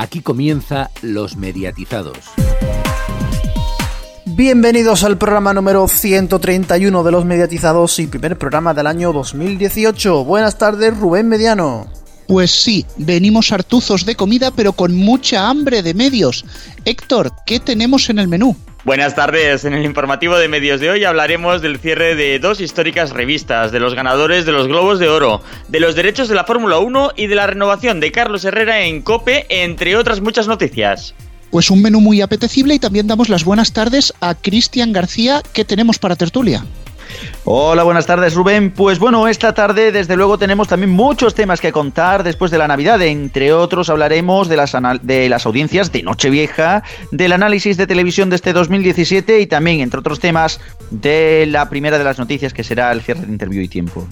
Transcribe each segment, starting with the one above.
Aquí comienza Los Mediatizados. Bienvenidos al programa número 131 de Los Mediatizados y primer programa del año 2018. Buenas tardes, Rubén Mediano. Pues sí, venimos hartuzos de comida pero con mucha hambre de medios. Héctor, ¿qué tenemos en el menú? Buenas tardes. En el informativo de medios de hoy hablaremos del cierre de dos históricas revistas, de los ganadores de los Globos de Oro, de los derechos de la Fórmula 1 y de la renovación de Carlos Herrera en Cope, entre otras muchas noticias. Pues un menú muy apetecible y también damos las buenas tardes a Cristian García, que tenemos para tertulia. Hola, buenas tardes Rubén. Pues bueno, esta tarde desde luego tenemos también muchos temas que contar después de la Navidad. Entre otros hablaremos de las, de las audiencias de Nochevieja, del análisis de televisión de este 2017 y también, entre otros temas, de la primera de las noticias que será el cierre de interview y tiempo.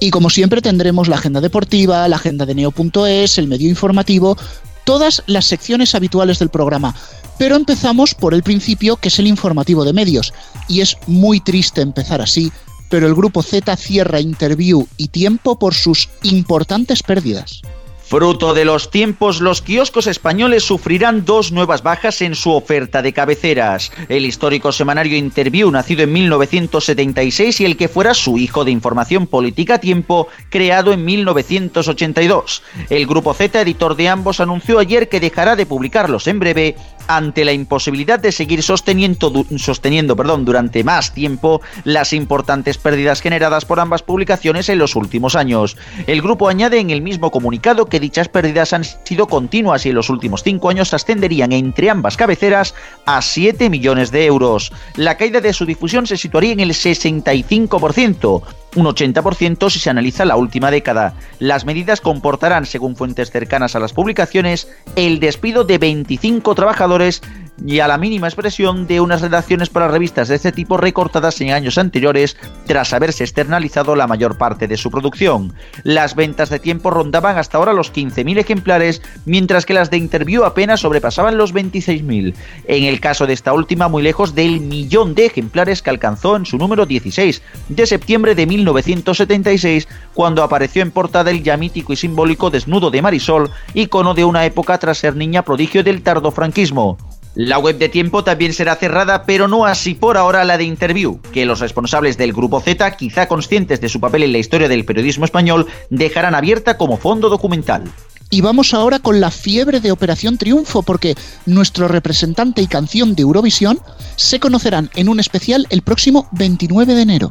Y como siempre tendremos la agenda deportiva, la agenda de neo.es, el medio informativo, todas las secciones habituales del programa. Pero empezamos por el principio, que es el informativo de medios. Y es muy triste empezar así, pero el grupo Z cierra interview y tiempo por sus importantes pérdidas. Fruto de los tiempos, los kioscos españoles sufrirán dos nuevas bajas en su oferta de cabeceras. El histórico semanario Interview, nacido en 1976, y el que fuera su hijo de información política Tiempo, creado en 1982. El Grupo Z, editor de ambos, anunció ayer que dejará de publicarlos en breve ante la imposibilidad de seguir sosteniendo, sosteniendo perdón, durante más tiempo las importantes pérdidas generadas por ambas publicaciones en los últimos años. El grupo añade en el mismo comunicado que dichas pérdidas han sido continuas y en los últimos cinco años ascenderían entre ambas cabeceras a 7 millones de euros. La caída de su difusión se situaría en el 65%, un 80% si se analiza la última década. Las medidas comportarán, según fuentes cercanas a las publicaciones, el despido de 25 trabajadores y a la mínima expresión de unas redacciones para revistas de este tipo recortadas en años anteriores tras haberse externalizado la mayor parte de su producción. Las ventas de tiempo rondaban hasta ahora los 15.000 ejemplares, mientras que las de Interview apenas sobrepasaban los 26.000. En el caso de esta última, muy lejos del millón de ejemplares que alcanzó en su número 16 de septiembre de 1976, cuando apareció en portada el ya mítico y simbólico desnudo de Marisol, icono de una época tras ser niña prodigio del tardofranquismo. La web de tiempo también será cerrada, pero no así por ahora la de Interview, que los responsables del Grupo Z, quizá conscientes de su papel en la historia del periodismo español, dejarán abierta como fondo documental. Y vamos ahora con la fiebre de Operación Triunfo, porque nuestro representante y canción de Eurovisión se conocerán en un especial el próximo 29 de enero.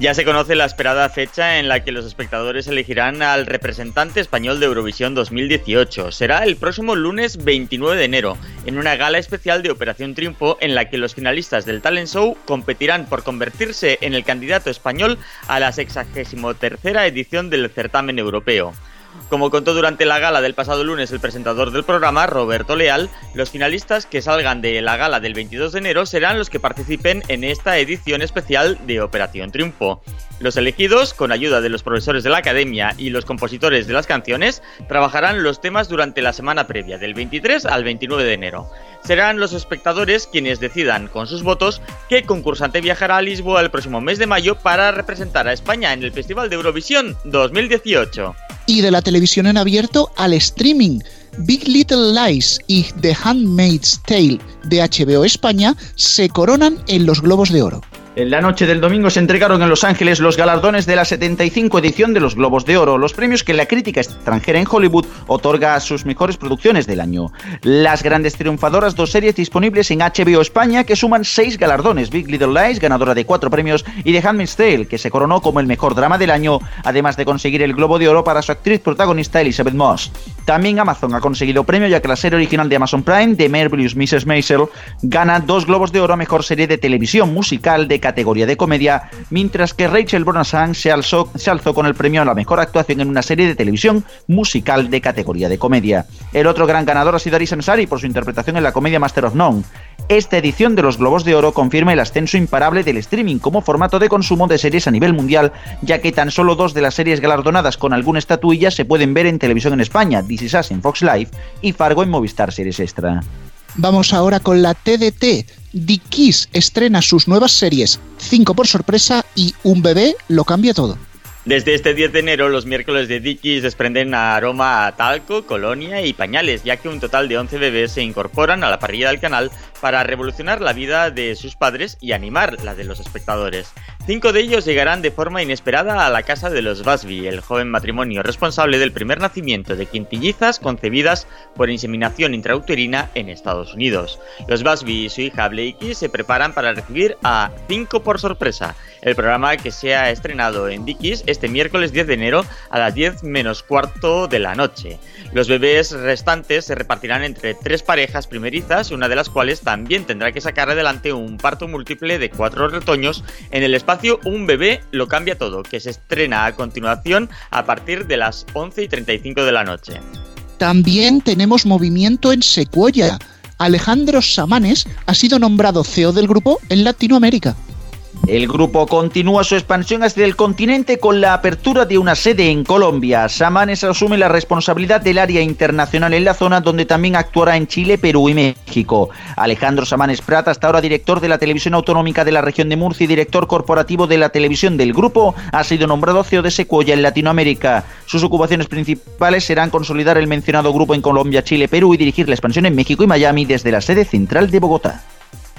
Ya se conoce la esperada fecha en la que los espectadores elegirán al representante español de Eurovisión 2018. Será el próximo lunes 29 de enero, en una gala especial de Operación Triunfo en la que los finalistas del talent show competirán por convertirse en el candidato español a la 63 edición del certamen europeo. Como contó durante la gala del pasado lunes el presentador del programa, Roberto Leal, los finalistas que salgan de la gala del 22 de enero serán los que participen en esta edición especial de Operación Triunfo. Los elegidos, con ayuda de los profesores de la academia y los compositores de las canciones, trabajarán los temas durante la semana previa, del 23 al 29 de enero. Serán los espectadores quienes decidan con sus votos qué concursante viajará a Lisboa el próximo mes de mayo para representar a España en el Festival de Eurovisión 2018 y de la televisión en abierto al streaming. Big Little Lies y The Handmaid's Tale de HBO España se coronan en los Globos de Oro. En la noche del domingo se entregaron en Los Ángeles los galardones de la 75 edición de los Globos de Oro, los premios que la crítica extranjera en Hollywood otorga a sus mejores producciones del año. Las grandes triunfadoras, dos series disponibles en HBO España que suman seis galardones: Big Little Lies, ganadora de cuatro premios, y The Handmaid's Tale, que se coronó como el mejor drama del año, además de conseguir el Globo de Oro para su actriz protagonista Elizabeth Moss. También Amazon ha conseguido premio ya que la serie original de Amazon Prime, The Marvelous Mrs. Maisel, gana dos Globos de Oro a mejor serie de televisión musical de categoría de comedia, mientras que Rachel Brosnahan se alzó, con el premio a la mejor actuación en una serie de televisión musical de categoría de comedia. El otro gran ganador ha sido Arisa Ansari por su interpretación en la comedia Master of None. Esta edición de los Globos de Oro confirma el ascenso imparable del streaming como formato de consumo de series a nivel mundial, ya que tan solo dos de las series galardonadas con alguna estatuilla se pueden ver en televisión en España, This Is Us en Fox Live y Fargo en Movistar Series Extra. Vamos ahora con la TDT. The Kiss estrena sus nuevas series, 5 por sorpresa y Un bebé lo cambia todo. Desde este 10 de enero, los miércoles de Dickies desprenden aroma a talco, colonia y pañales, ya que un total de 11 bebés se incorporan a la parrilla del canal para revolucionar la vida de sus padres y animar la de los espectadores. Cinco de ellos llegarán de forma inesperada a la casa de los Busby, el joven matrimonio responsable del primer nacimiento de quintillizas concebidas por inseminación intrauterina en Estados Unidos. Los Busby y su hija Blakey se preparan para recibir a Cinco por sorpresa, el programa que se ha estrenado en Dickies este miércoles 10 de enero a las 10 menos cuarto de la noche. Los bebés restantes se repartirán entre tres parejas primerizas, una de las cuales también tendrá que sacar adelante un parto múltiple de cuatro retoños en el espacio Un bebé lo cambia todo, que se estrena a continuación a partir de las 11 y 35 de la noche. También tenemos movimiento en Secuoya. Alejandro Samanes ha sido nombrado CEO del grupo en Latinoamérica. El grupo continúa su expansión hacia el continente con la apertura de una sede en Colombia. Samanes asume la responsabilidad del área internacional en la zona donde también actuará en Chile, Perú y México. Alejandro Samanes Prata, hasta ahora director de la Televisión Autonómica de la región de Murcia y director corporativo de la televisión del grupo, ha sido nombrado CEO de Secuoya en Latinoamérica. Sus ocupaciones principales serán consolidar el mencionado grupo en Colombia, Chile, Perú y dirigir la expansión en México y Miami desde la sede central de Bogotá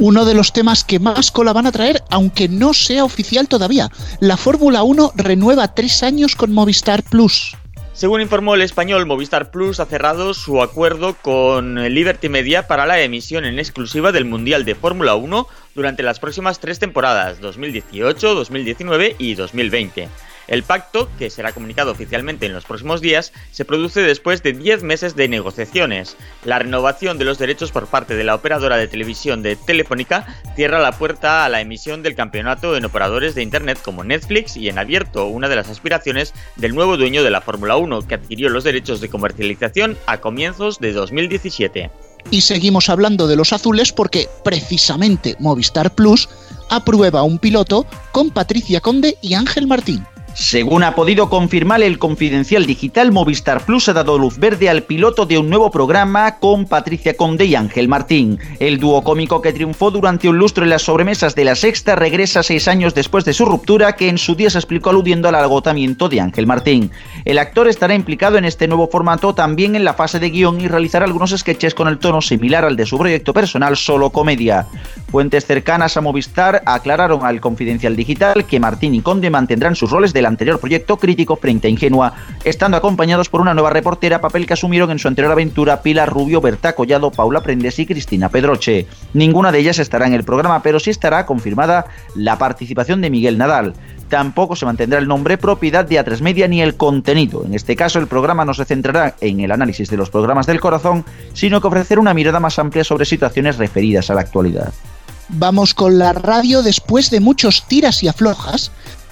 uno de los temas que más cola van a traer, aunque no sea oficial todavía. La Fórmula 1 renueva tres años con Movistar Plus. Según informó el español, Movistar Plus ha cerrado su acuerdo con Liberty Media para la emisión en exclusiva del Mundial de Fórmula 1 durante las próximas tres temporadas, 2018, 2019 y 2020. El pacto, que será comunicado oficialmente en los próximos días, se produce después de 10 meses de negociaciones. La renovación de los derechos por parte de la operadora de televisión de Telefónica cierra la puerta a la emisión del campeonato en operadores de Internet como Netflix y en abierto, una de las aspiraciones del nuevo dueño de la Fórmula 1, que adquirió los derechos de comercialización a comienzos de 2017. Y seguimos hablando de los azules porque precisamente Movistar Plus aprueba un piloto con Patricia Conde y Ángel Martín. Según ha podido confirmar el confidencial digital, Movistar Plus ha dado luz verde al piloto de un nuevo programa con Patricia Conde y Ángel Martín. El dúo cómico que triunfó durante un lustro en las sobremesas de la sexta regresa seis años después de su ruptura, que en su día se explicó aludiendo al agotamiento de Ángel Martín. El actor estará implicado en este nuevo formato también en la fase de guion y realizará algunos sketches con el tono similar al de su proyecto personal Solo Comedia. Fuentes cercanas a Movistar aclararon al confidencial digital que Martín y Conde mantendrán sus roles de el anterior proyecto crítico frente a Ingenua, estando acompañados por una nueva reportera, papel que asumieron en su anterior aventura Pilar Rubio, Berta Collado, Paula Prendes y Cristina Pedroche. Ninguna de ellas estará en el programa, pero sí estará confirmada la participación de Miguel Nadal. Tampoco se mantendrá el nombre propiedad de A3 Media ni el contenido. En este caso, el programa no se centrará en el análisis de los programas del corazón, sino que ofrecerá una mirada más amplia sobre situaciones referidas a la actualidad. Vamos con la radio después de muchos tiras y aflojas.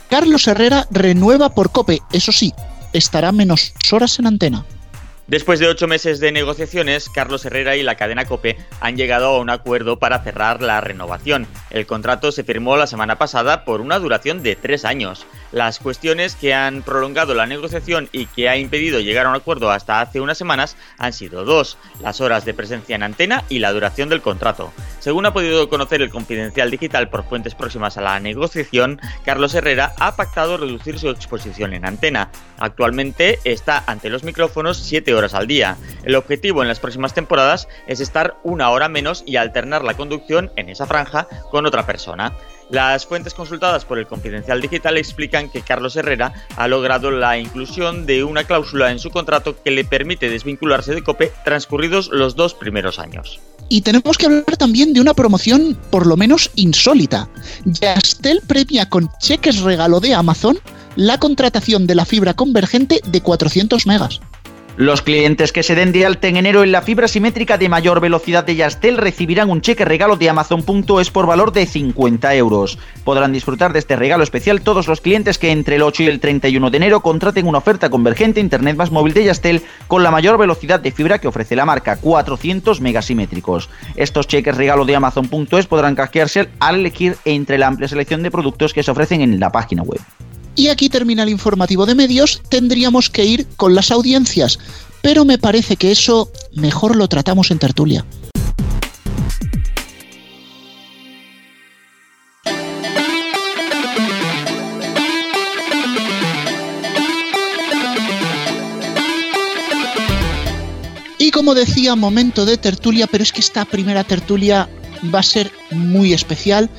Carlos Herrera renueva por Cope, eso sí, estará menos horas en antena. Después de ocho meses de negociaciones, Carlos Herrera y la cadena Cope han llegado a un acuerdo para cerrar la renovación. El contrato se firmó la semana pasada por una duración de tres años. Las cuestiones que han prolongado la negociación y que ha impedido llegar a un acuerdo hasta hace unas semanas han sido dos, las horas de presencia en antena y la duración del contrato. Según ha podido conocer el confidencial digital por fuentes próximas a la negociación, Carlos Herrera ha pactado reducir su exposición en antena. Actualmente está ante los micrófonos siete horas horas al día. El objetivo en las próximas temporadas es estar una hora menos y alternar la conducción en esa franja con otra persona. Las fuentes consultadas por el Confidencial Digital explican que Carlos Herrera ha logrado la inclusión de una cláusula en su contrato que le permite desvincularse de COPE transcurridos los dos primeros años. Y tenemos que hablar también de una promoción por lo menos insólita. Yastel premia con cheques regalo de Amazon la contratación de la fibra convergente de 400 megas. Los clientes que se den de alta en enero en la fibra simétrica de mayor velocidad de Yastel recibirán un cheque regalo de Amazon.es por valor de 50 euros. Podrán disfrutar de este regalo especial todos los clientes que entre el 8 y el 31 de enero contraten una oferta convergente Internet más móvil de Yastel con la mayor velocidad de fibra que ofrece la marca, 400 megasimétricos. Estos cheques regalo de Amazon.es podrán canjearse al elegir entre la amplia selección de productos que se ofrecen en la página web. Y aquí termina el informativo de medios, tendríamos que ir con las audiencias, pero me parece que eso mejor lo tratamos en tertulia. Y como decía, momento de tertulia, pero es que esta primera tertulia va a ser muy especial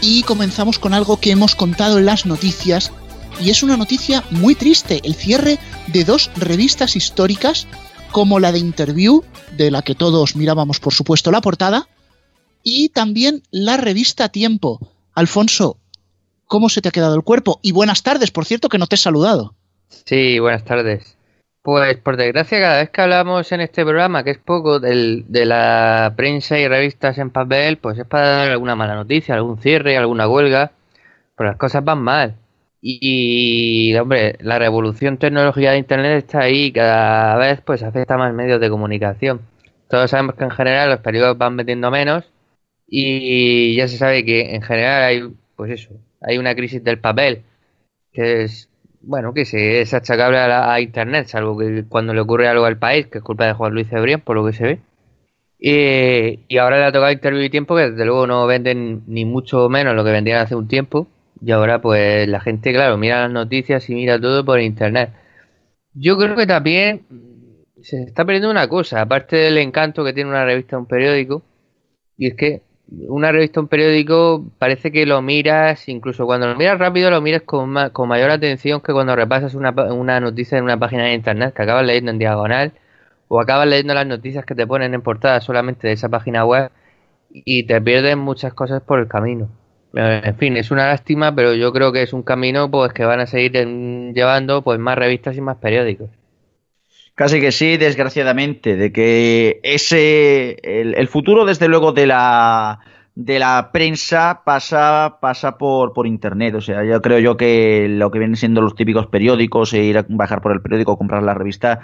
y comenzamos con algo que hemos contado en las noticias y es una noticia muy triste, el cierre de dos revistas históricas como la de Interview, de la que todos mirábamos por supuesto la portada, y también la revista Tiempo. Alfonso, ¿cómo se te ha quedado el cuerpo? Y buenas tardes, por cierto, que no te he saludado. Sí, buenas tardes. Pues por desgracia, cada vez que hablamos en este programa, que es poco del, de la prensa y revistas en papel, pues es para dar alguna mala noticia, algún cierre, alguna huelga, pero las cosas van mal. Y, hombre, la revolución tecnológica de Internet está ahí cada vez pues afecta más medios de comunicación. Todos sabemos que en general los periódicos van metiendo menos y ya se sabe que en general hay, pues eso, hay una crisis del papel que es, bueno, que se, es achacable a, Internet, salvo que cuando le ocurre algo al país, que es culpa de Juan Luis Cebrián, por lo que se ve. Y, ahora le ha tocado Interview y Tiempo, que desde luego no venden ni mucho menos lo que vendían hace un tiempo. Y ahora pues la gente, claro, mira las noticias y mira todo por Internet. Yo creo que también se está perdiendo una cosa, aparte del encanto que tiene una revista un periódico, y es que una revista, un periódico, parece que lo miras, incluso cuando lo miras rápido, lo miras con, con mayor atención que cuando repasas una, una noticia en una página de internet que acabas leyendo en diagonal o acabas leyendo las noticias que te ponen en portada solamente de esa página web y te pierdes muchas cosas por el camino. En fin, es una lástima, pero yo creo que es un camino pues que van a seguir llevando pues más revistas y más periódicos. Casi que sí, desgraciadamente, de que ese el, futuro, desde luego, de la de la prensa pasa pasa por, por internet. O sea, yo creo yo que lo que vienen siendo los típicos periódicos e ir a bajar por el periódico, comprar la revista,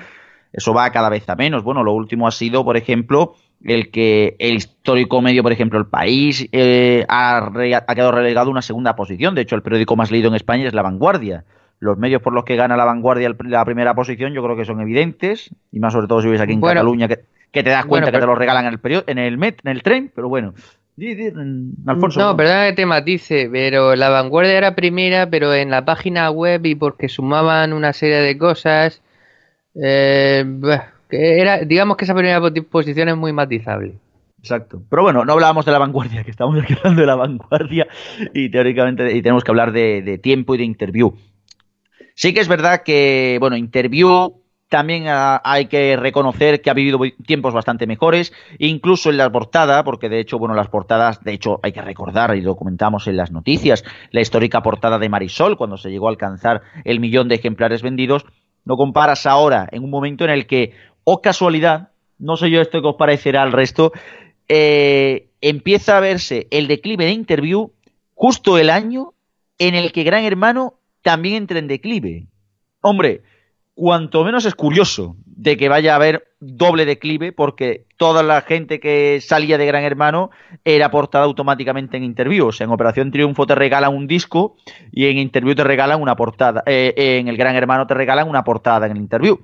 eso va cada vez a menos. Bueno, lo último ha sido, por ejemplo, el que el histórico medio, por ejemplo, El País, eh, ha, ha quedado relegado a una segunda posición. De hecho, el periódico más leído en España es La Vanguardia los medios por los que gana la vanguardia la primera posición yo creo que son evidentes, y más sobre todo si ves aquí en Cataluña, que, te das cuenta que te lo regalan en el, periodo, en el met, en el tren, pero bueno. Alfonso. No, perdón que te matice, pero la vanguardia era primera, pero en la página web y porque sumaban una serie de cosas, eh, que era, digamos que esa primera posición es muy matizable. Exacto. Pero bueno, no hablábamos de la vanguardia, que estamos hablando de la vanguardia y teóricamente y tenemos que hablar de, de tiempo y de interview. Sí que es verdad que, bueno, Interview también hay que reconocer que ha vivido tiempos bastante mejores, incluso en la portada, porque de hecho, bueno, las portadas, de hecho, hay que recordar y documentamos en las noticias, la histórica portada de Marisol, cuando se llegó a alcanzar el millón de ejemplares vendidos, no comparas ahora en un momento en el que, o oh casualidad, no sé yo esto que os parecerá al resto, eh, empieza a verse el declive de Interview justo el año en el que Gran Hermano también entra en declive. Hombre, cuanto menos es curioso de que vaya a haber doble declive porque toda la gente que salía de Gran Hermano era portada automáticamente en Interview. O sea, en Operación Triunfo te regalan un disco y en Interview te regalan una portada. Eh, en el Gran Hermano te regalan una portada en el Interview.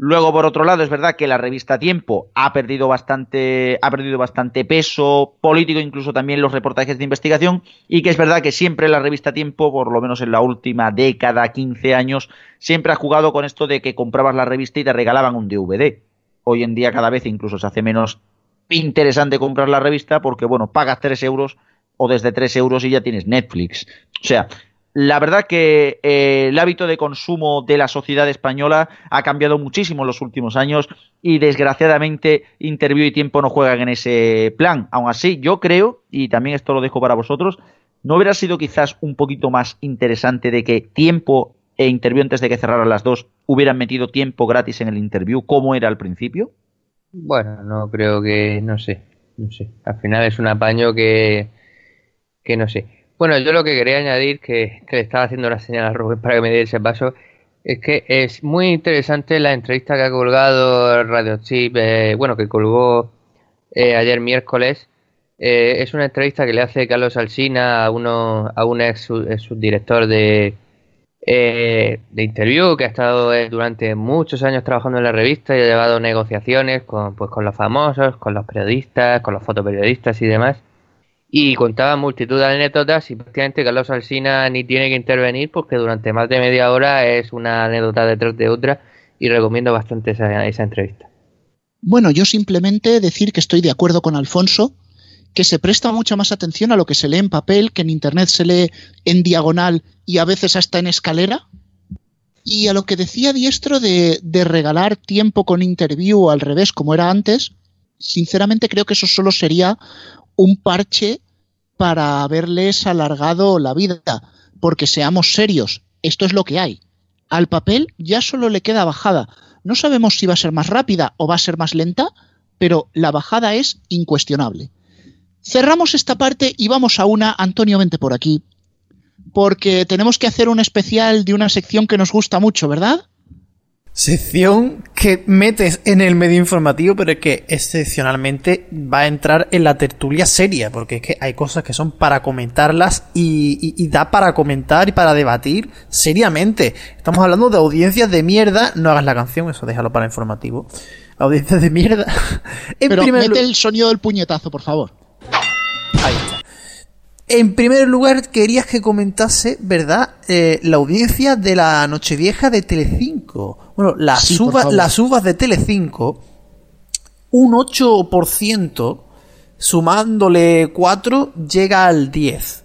Luego, por otro lado, es verdad que la revista Tiempo ha perdido bastante, ha perdido bastante peso político, incluso también los reportajes de investigación, y que es verdad que siempre la revista Tiempo, por lo menos en la última década, 15 años, siempre ha jugado con esto de que comprabas la revista y te regalaban un DVD. Hoy en día cada vez incluso se hace menos interesante comprar la revista porque, bueno, pagas 3 euros o desde 3 euros y ya tienes Netflix. O sea, la verdad que eh, el hábito de consumo de la sociedad española ha cambiado muchísimo en los últimos años y desgraciadamente Interview y Tiempo no juegan en ese plan. Aún así, yo creo, y también esto lo dejo para vosotros, ¿no hubiera sido quizás un poquito más interesante de que Tiempo e Interview antes de que cerraran las dos hubieran metido tiempo gratis en el Interview como era al principio? Bueno, no creo que, no sé, no sé. Al final es un apaño que, que no sé bueno, yo lo que quería añadir, que, le estaba haciendo la señal a Rubén para que me diera ese paso, es que es muy interesante la entrevista que ha colgado Radio Chip, eh, bueno, que colgó eh, ayer miércoles. Eh, es una entrevista que le hace Carlos Alsina a, uno, a un ex, subdirector de, de Interview, que ha estado durante muchos años trabajando en la revista y ha llevado negociaciones con, pues, con los famosos, con los periodistas, con los fotoperiodistas y demás y contaba multitud de anécdotas y prácticamente Carlos Alsina ni tiene que intervenir porque durante más de media hora es una anécdota detrás de otra y recomiendo bastante esa, esa entrevista. Bueno, yo simplemente decir que estoy de acuerdo con Alfonso, que se presta mucha más atención a lo que se lee en papel, que en Internet se lee en diagonal y a veces hasta en escalera. Y a lo que decía Diestro de, de regalar tiempo con interview al revés, como era antes, sinceramente creo que eso solo sería un parche para haberles alargado la vida, porque seamos serios, esto es lo que hay. Al papel ya solo le queda bajada. No sabemos si va a ser más rápida o va a ser más lenta, pero la bajada es incuestionable. Cerramos esta parte y vamos a una, Antonio, vente por aquí, porque tenemos que hacer un especial de una sección que nos gusta mucho, ¿verdad? Sección que metes en el medio informativo, pero es que excepcionalmente va a entrar en la tertulia seria, porque es que hay cosas que son para comentarlas y, y, da para comentar y para debatir seriamente. Estamos hablando de audiencias de mierda, no hagas la canción, eso déjalo para informativo. Audiencias de mierda. en pero mete el sonido del puñetazo, por favor. Ahí está. En primer lugar, querías que comentase, ¿verdad? Eh, la audiencia de la Nochevieja de Telecinco. Bueno, las, uvas, las uvas de Telecinco, un 8%, sumándole 4, llega al 10.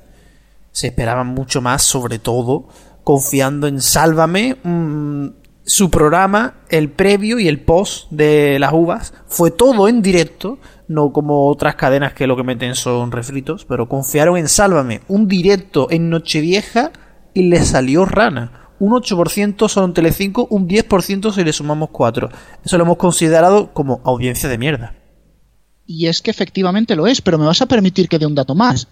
Se esperaban mucho más, sobre todo, confiando en Sálvame. Mm, su programa, el previo y el post de las uvas, fue todo en directo no como otras cadenas que lo que meten son refritos, pero confiaron en Sálvame, un directo en Nochevieja y le salió rana. Un 8% son en Telecinco, un 10% si le sumamos 4. Eso lo hemos considerado como audiencia de mierda. Y es que efectivamente lo es, pero me vas a permitir que dé un dato más.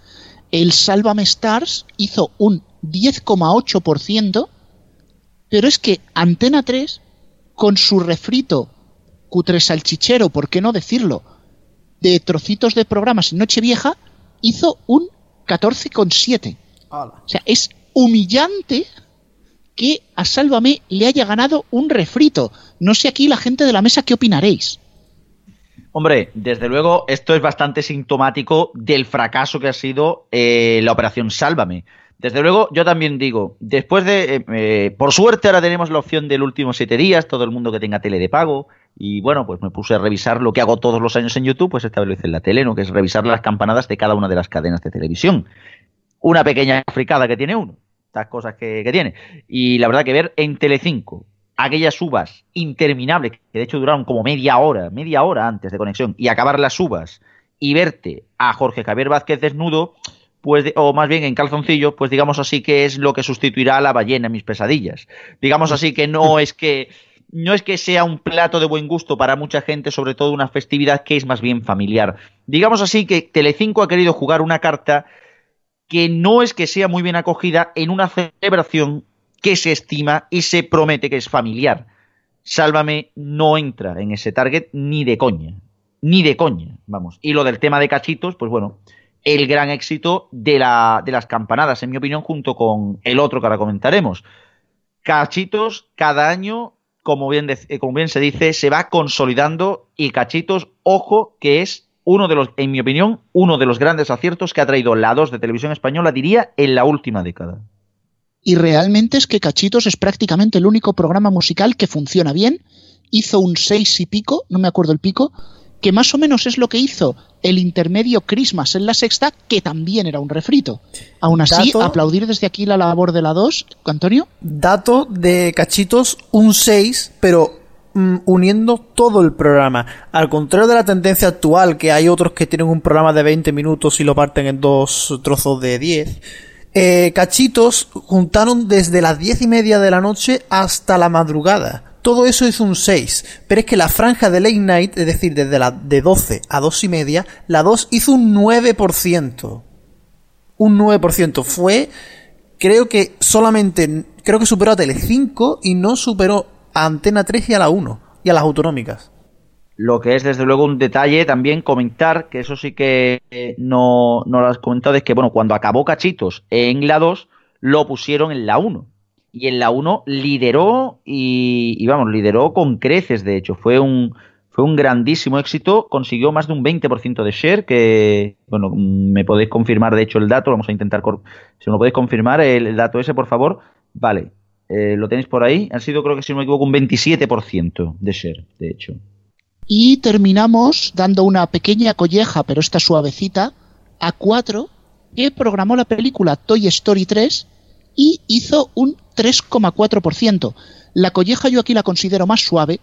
El Sálvame Stars hizo un 10,8%, pero es que Antena 3, con su refrito cutre salchichero, ¿por qué no decirlo? de trocitos de programas en Nochevieja hizo un 14,7. O sea, es humillante que a Sálvame le haya ganado un refrito. No sé aquí la gente de la mesa qué opinaréis. Hombre, desde luego esto es bastante sintomático del fracaso que ha sido eh, la operación Sálvame. Desde luego, yo también digo, después de, eh, eh, por suerte ahora tenemos la opción del último siete días, todo el mundo que tenga tele de pago, y bueno, pues me puse a revisar lo que hago todos los años en YouTube, pues esta vez lo hice en la tele, ¿no? Que es revisar las campanadas de cada una de las cadenas de televisión. Una pequeña fricada que tiene uno, estas cosas que, que tiene. Y la verdad que ver en Telecinco aquellas uvas interminables, que de hecho duraron como media hora, media hora antes de conexión, y acabar las uvas y verte a Jorge Javier Vázquez desnudo, pues, o más bien en calzoncillo, pues digamos así que es lo que sustituirá a la ballena en mis pesadillas. Digamos así que no es que no es que sea un plato de buen gusto para mucha gente, sobre todo una festividad que es más bien familiar. Digamos así que Telecinco ha querido jugar una carta que no es que sea muy bien acogida en una celebración que se estima y se promete que es familiar. Sálvame no entra en ese target ni de coña, ni de coña, vamos. Y lo del tema de cachitos, pues bueno, el gran éxito de, la, de las campanadas, en mi opinión, junto con el otro que ahora comentaremos. Cachitos cada año, como bien, como bien se dice, se va consolidando y Cachitos, ojo, que es uno de los, en mi opinión, uno de los grandes aciertos que ha traído la 2 de televisión española, diría, en la última década. Y realmente es que Cachitos es prácticamente el único programa musical que funciona bien. Hizo un 6 y pico, no me acuerdo el pico, que más o menos es lo que hizo el intermedio Christmas en la sexta, que también era un refrito. Aún así, aplaudir desde aquí la labor de la 2, Antonio. Dato de cachitos, un 6, pero uniendo todo el programa. Al contrario de la tendencia actual, que hay otros que tienen un programa de 20 minutos y lo parten en dos trozos de 10. Eh, cachitos juntaron desde las 10 y media de la noche hasta la madrugada todo eso es un 6. Pero es que la franja de late night, es decir, desde la de 12 a 2 y media, la 2 hizo un 9%. Un 9%. Fue, creo que solamente, creo que superó a Telecinco y no superó a Antena 3 y a la 1 y a las autonómicas. Lo que es desde luego un detalle también comentar, que eso sí que no, no lo has comentado, es que bueno, cuando acabó Cachitos en la 2, lo pusieron en la 1 y en la 1 lideró y, vamos, lideró con creces, de hecho, fue un, fue un grandísimo éxito, consiguió más de un 20% de share, que, bueno, me podéis confirmar, de hecho, el dato, vamos a intentar, si me lo podéis confirmar, el, dato ese, por favor, vale, eh, lo tenéis por ahí, ha sido, creo que si no me equivoco, un 27% de share, de hecho. y terminamos dando una pequeña colleja, pero esta suavecita, a 4, que programó la película Toy Story 3 y hizo un 3,4%. La colleja yo aquí la considero más suave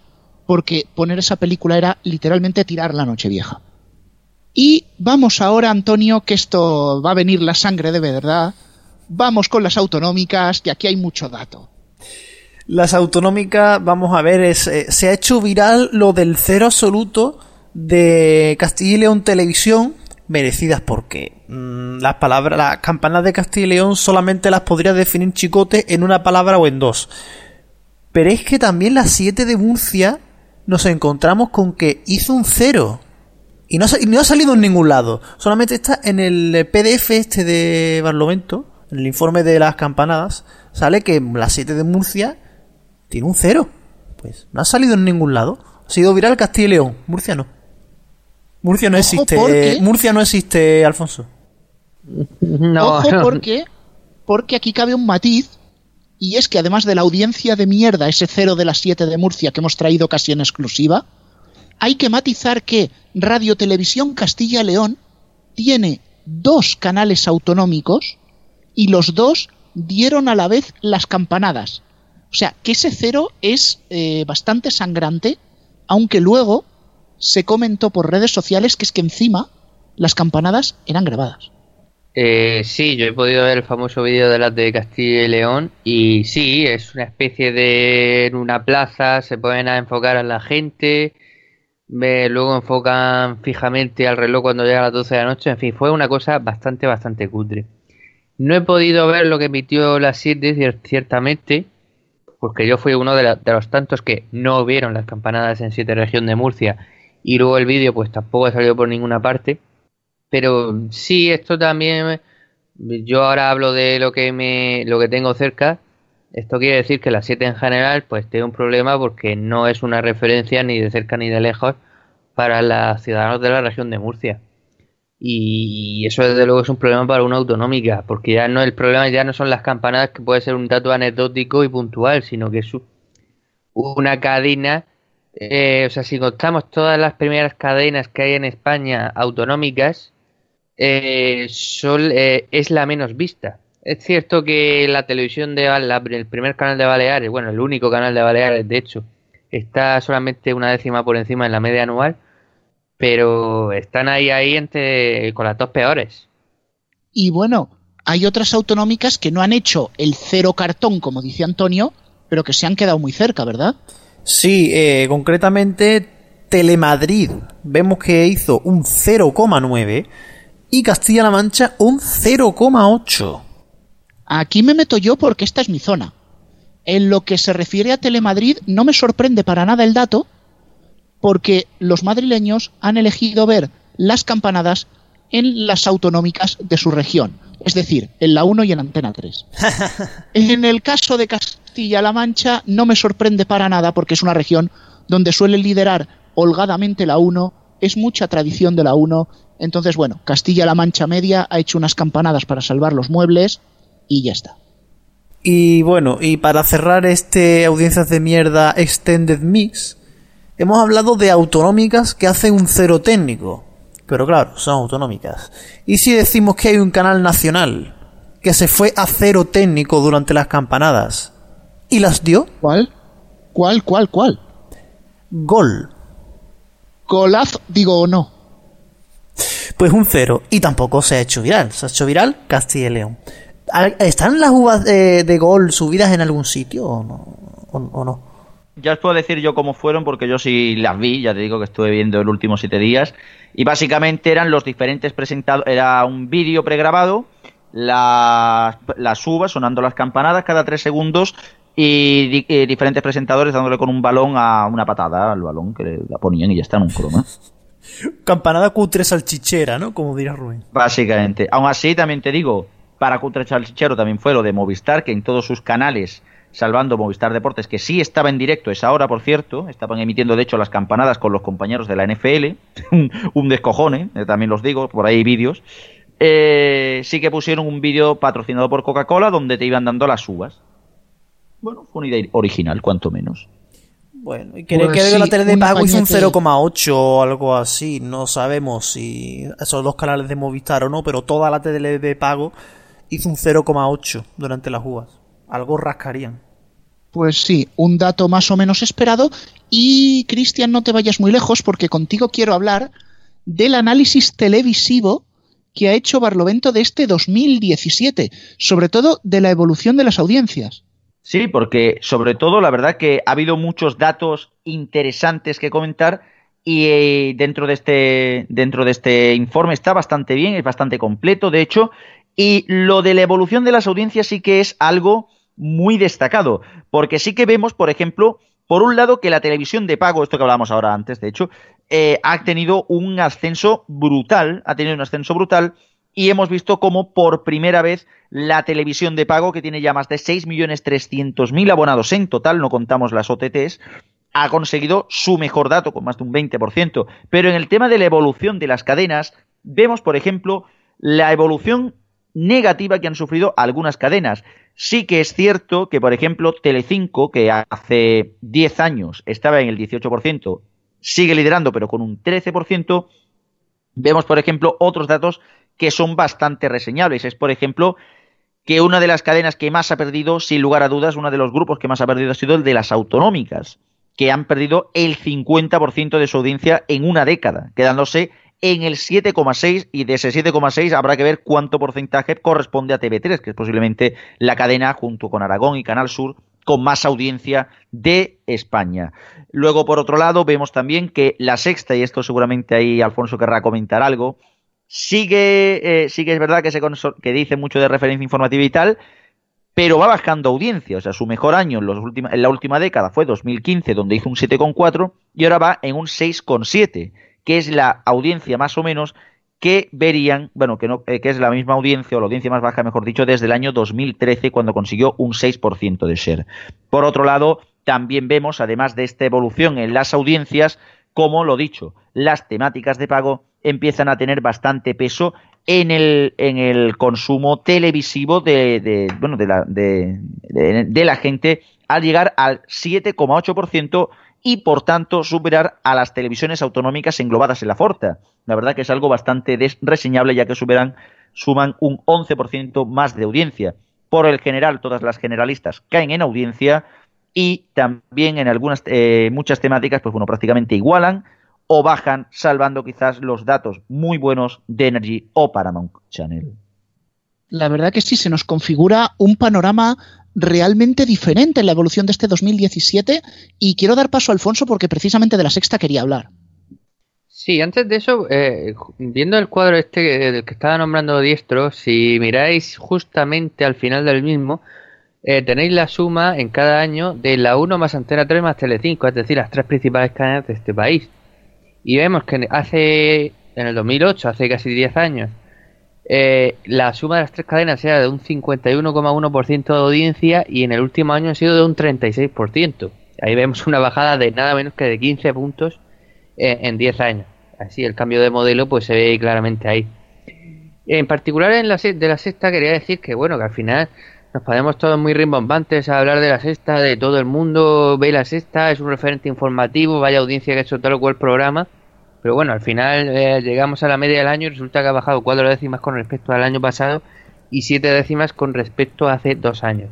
porque poner esa película era literalmente tirar la noche vieja. Y vamos ahora, Antonio, que esto va a venir la sangre de verdad. Vamos con las autonómicas, que aquí hay mucho dato. Las autonómicas, vamos a ver, es, eh, se ha hecho viral lo del cero absoluto de Castilla y León Televisión, merecidas porque mm, las palabras, las campanas de Castilla y León solamente las podría definir Chicote en una palabra o en dos. Pero es que también las 7 de Murcia nos encontramos con que hizo un cero. Y no, ha, y no ha salido en ningún lado. Solamente está en el PDF este de Barlovento, en el informe de las campanadas, sale que la 7 de Murcia tiene un cero. Pues no ha salido en ningún lado. Ha sido viral Castilla y León. Murcia no. Murcia no Ojo, existe. porque- Murcia no existe, Alfonso. No, Ojo no. porque, porque aquí cabe un matiz, y es que además de la audiencia de mierda, ese cero de las 7 de Murcia que hemos traído casi en exclusiva, hay que matizar que Radio Televisión Castilla y León tiene dos canales autonómicos y los dos dieron a la vez las campanadas. O sea, que ese cero es eh, bastante sangrante, aunque luego se comentó por redes sociales que es que encima las campanadas eran grabadas. Eh, sí, yo he podido ver el famoso vídeo de las de Castilla y León y sí, es una especie de en una plaza, se ponen a enfocar a la gente, ve- luego enfocan fijamente al reloj cuando llega a las 12 de la noche, en fin, fue una cosa bastante, bastante cutre. No he podido ver lo que emitió la 7 cier- ciertamente, porque yo fui uno de, los tantos que no vieron las campanadas en 7 región de Murcia y luego el vídeo pues tampoco ha salido por ninguna parte. Pero sí, esto también, yo ahora hablo de lo que me, lo que tengo cerca. Esto quiere decir que la 7 en general, pues tiene un problema porque no es una referencia ni de cerca ni de lejos para los ciudadanos de la región de Murcia. Y eso desde luego es un problema para una autonómica, porque ya no el problema ya no son las campanadas que puede ser un dato anecdótico y puntual, sino que es una cadena eh, o sea, si contamos todas las primeras cadenas que hay en España autonómicas, eh, eh, es la menos vista. Es cierto que la televisión de la- el primer canal de Baleares, bueno, el único canal de Baleares, de hecho, está solamente una décima por encima en la media anual, pero están ahí ahí entre con las dos peores. Y bueno, hay otras autonómicas que no han hecho el cero cartón, como dice Antonio, pero que se han quedado muy cerca, ¿verdad? Sí, eh, concretamente Telemadrid vemos que hizo un 0,9 y Castilla-La Mancha un 0,8. Aquí me meto yo porque esta es mi zona. En lo que se refiere a Telemadrid, no me sorprende para nada el dato, porque los madrileños han elegido ver las campanadas en las autonómicas de su región, es decir, en la 1 y en Antena 3. en el caso de Castilla-La Mancha, no me sorprende para nada porque es una región donde suele liderar holgadamente la 1, es mucha tradición de la 1. Entonces, bueno, Castilla-La Mancha Media ha hecho unas campanadas para salvar los muebles y ya está. Y bueno, y para cerrar este audiencias de mierda Extended Mix, hemos hablado de autonómicas que hacen un cero técnico. Pero claro, son autonómicas. ¿Y si decimos que hay un canal nacional que se fue a cero técnico durante las campanadas y las dio? ¿Cuál? ¿Cuál, cuál, cuál? Gol. Golazo, digo o no. Pues un cero. Y tampoco se ha hecho viral. Se ha hecho viral Castilla y León. ¿Al- ¿Están las uvas de, de gol subidas en algún sitio o no? ¿O, o no? Ya os puedo decir yo cómo fueron, porque yo sí las vi, ya te digo que estuve viendo el último siete días. Y básicamente eran los diferentes presentados, era un vídeo pregrabado, las, las uvas sonando las campanadas cada tres segundos y di- eh, diferentes presentadores dándole con un balón a una patada al balón que le- la ponían y ya está en un croma. Campanada cutre salchichera, ¿no? Como dirá Rubén. Básicamente. Aún así, también te digo, para Cutre Salchichero también fue lo de Movistar, que en todos sus canales, salvando Movistar Deportes, que sí estaba en directo esa hora, por cierto, estaban emitiendo de hecho las campanadas con los compañeros de la NFL, un- descojone, eh, también los digo, por ahí hay vídeos, eh, sí que pusieron un vídeo patrocinado por Coca-Cola donde te iban dando las uvas. Bueno, fue una idea original, cuanto menos. Bueno, y creo Pues que la sí, tele de pago hizo un apañate. 0,8 o algo así. No sabemos si esos dos canales de Movistar o no, pero toda la tele de pago hizo un 0,8 durante las uvas. Algo rascarían. Pues sí, un dato más o menos esperado. Y Cristian, no te vayas muy lejos porque contigo quiero hablar del análisis televisivo que ha hecho Barlovento de este 2017, sobre todo de la evolución de las audiencias. Sí, porque sobre todo la verdad que ha habido muchos datos interesantes que comentar y eh, dentro de este dentro de este informe está bastante bien, es bastante completo, de hecho, y lo de la evolución de las audiencias sí que es algo muy destacado, porque sí que vemos, por ejemplo, por un lado que la televisión de pago, esto que hablábamos ahora antes, de hecho, eh, ha tenido un ascenso brutal, ha tenido un ascenso brutal y hemos visto como por primera vez la televisión de pago, que tiene ya más de 6.300.000 abonados en total, no contamos las OTTs, ha conseguido su mejor dato, con más de un 20%. Pero en el tema de la evolución de las cadenas, vemos, por ejemplo, la evolución negativa que han sufrido algunas cadenas. Sí que es cierto que, por ejemplo, Telecinco, que hace 10 años estaba en el 18%, sigue liderando, pero con un 13%. Vemos, por ejemplo, otros datos que son bastante reseñables. Es, por ejemplo, que una de las cadenas que más ha perdido, sin lugar a dudas, uno de los grupos que más ha perdido ha sido el de las autonómicas, que han perdido el 50% de su audiencia en una década, quedándose en el 7,6 y de ese 7,6 habrá que ver cuánto porcentaje corresponde a TV3, que es posiblemente la cadena junto con Aragón y Canal Sur con más audiencia de España. Luego, por otro lado, vemos también que la sexta, y esto seguramente ahí Alfonso querrá comentar algo, sigue, eh, es verdad que, se que dice mucho de referencia informativa y tal, pero va bajando audiencia. O sea, su mejor año en, los en la última década fue 2015, donde hizo un 7,4 y ahora va en un 6,7, que es la audiencia más o menos que verían, bueno, que, no, eh, que es la misma audiencia, o la audiencia más baja, mejor dicho, desde el año 2013, cuando consiguió un 6% de share. Por otro lado, también vemos, además de esta evolución en las audiencias, como lo dicho, las temáticas de pago empiezan a tener bastante peso en el, en el consumo televisivo de, de bueno, de, la, de, de, de la gente al llegar al 7,8% y por tanto superar a las televisiones autonómicas englobadas en la Forta. La verdad que es algo bastante reseñable ya que superan, suman un 11% más de audiencia. Por el general, todas las generalistas caen en audiencia y también en algunas eh, muchas temáticas, pues bueno, prácticamente igualan o bajan, salvando quizás los datos muy buenos de Energy o Paramount Channel. La verdad que sí, se nos configura un panorama realmente diferente en la evolución de este 2017 y quiero dar paso a Alfonso porque precisamente de la sexta quería hablar. Sí, antes de eso, eh, viendo el cuadro este del que estaba nombrando Diestro, si miráis justamente al final del mismo, eh, tenéis la suma en cada año de la 1 más Antena 3 más Telecinco, es decir, las tres principales cadenas de este país. Y vemos que hace, en el 2008, hace casi 10 años, eh, la suma de las tres cadenas era de un 51,1% de audiencia y en el último año ha sido de un 36%. Ahí vemos una bajada de nada menos que de 15 puntos en 10 años. Así el cambio de modelo pues se ve claramente ahí. En particular en la de la sexta quería decir que bueno, que al final nos ponemos todos muy rimbombantes a hablar de la sexta, de todo el mundo ve la sexta, es un referente informativo, vaya audiencia que ha hecho tal o cual programa. Pero bueno, al final eh, llegamos a la media del año y resulta que ha bajado cuatro décimas con respecto al año pasado y siete décimas con respecto a hace dos años.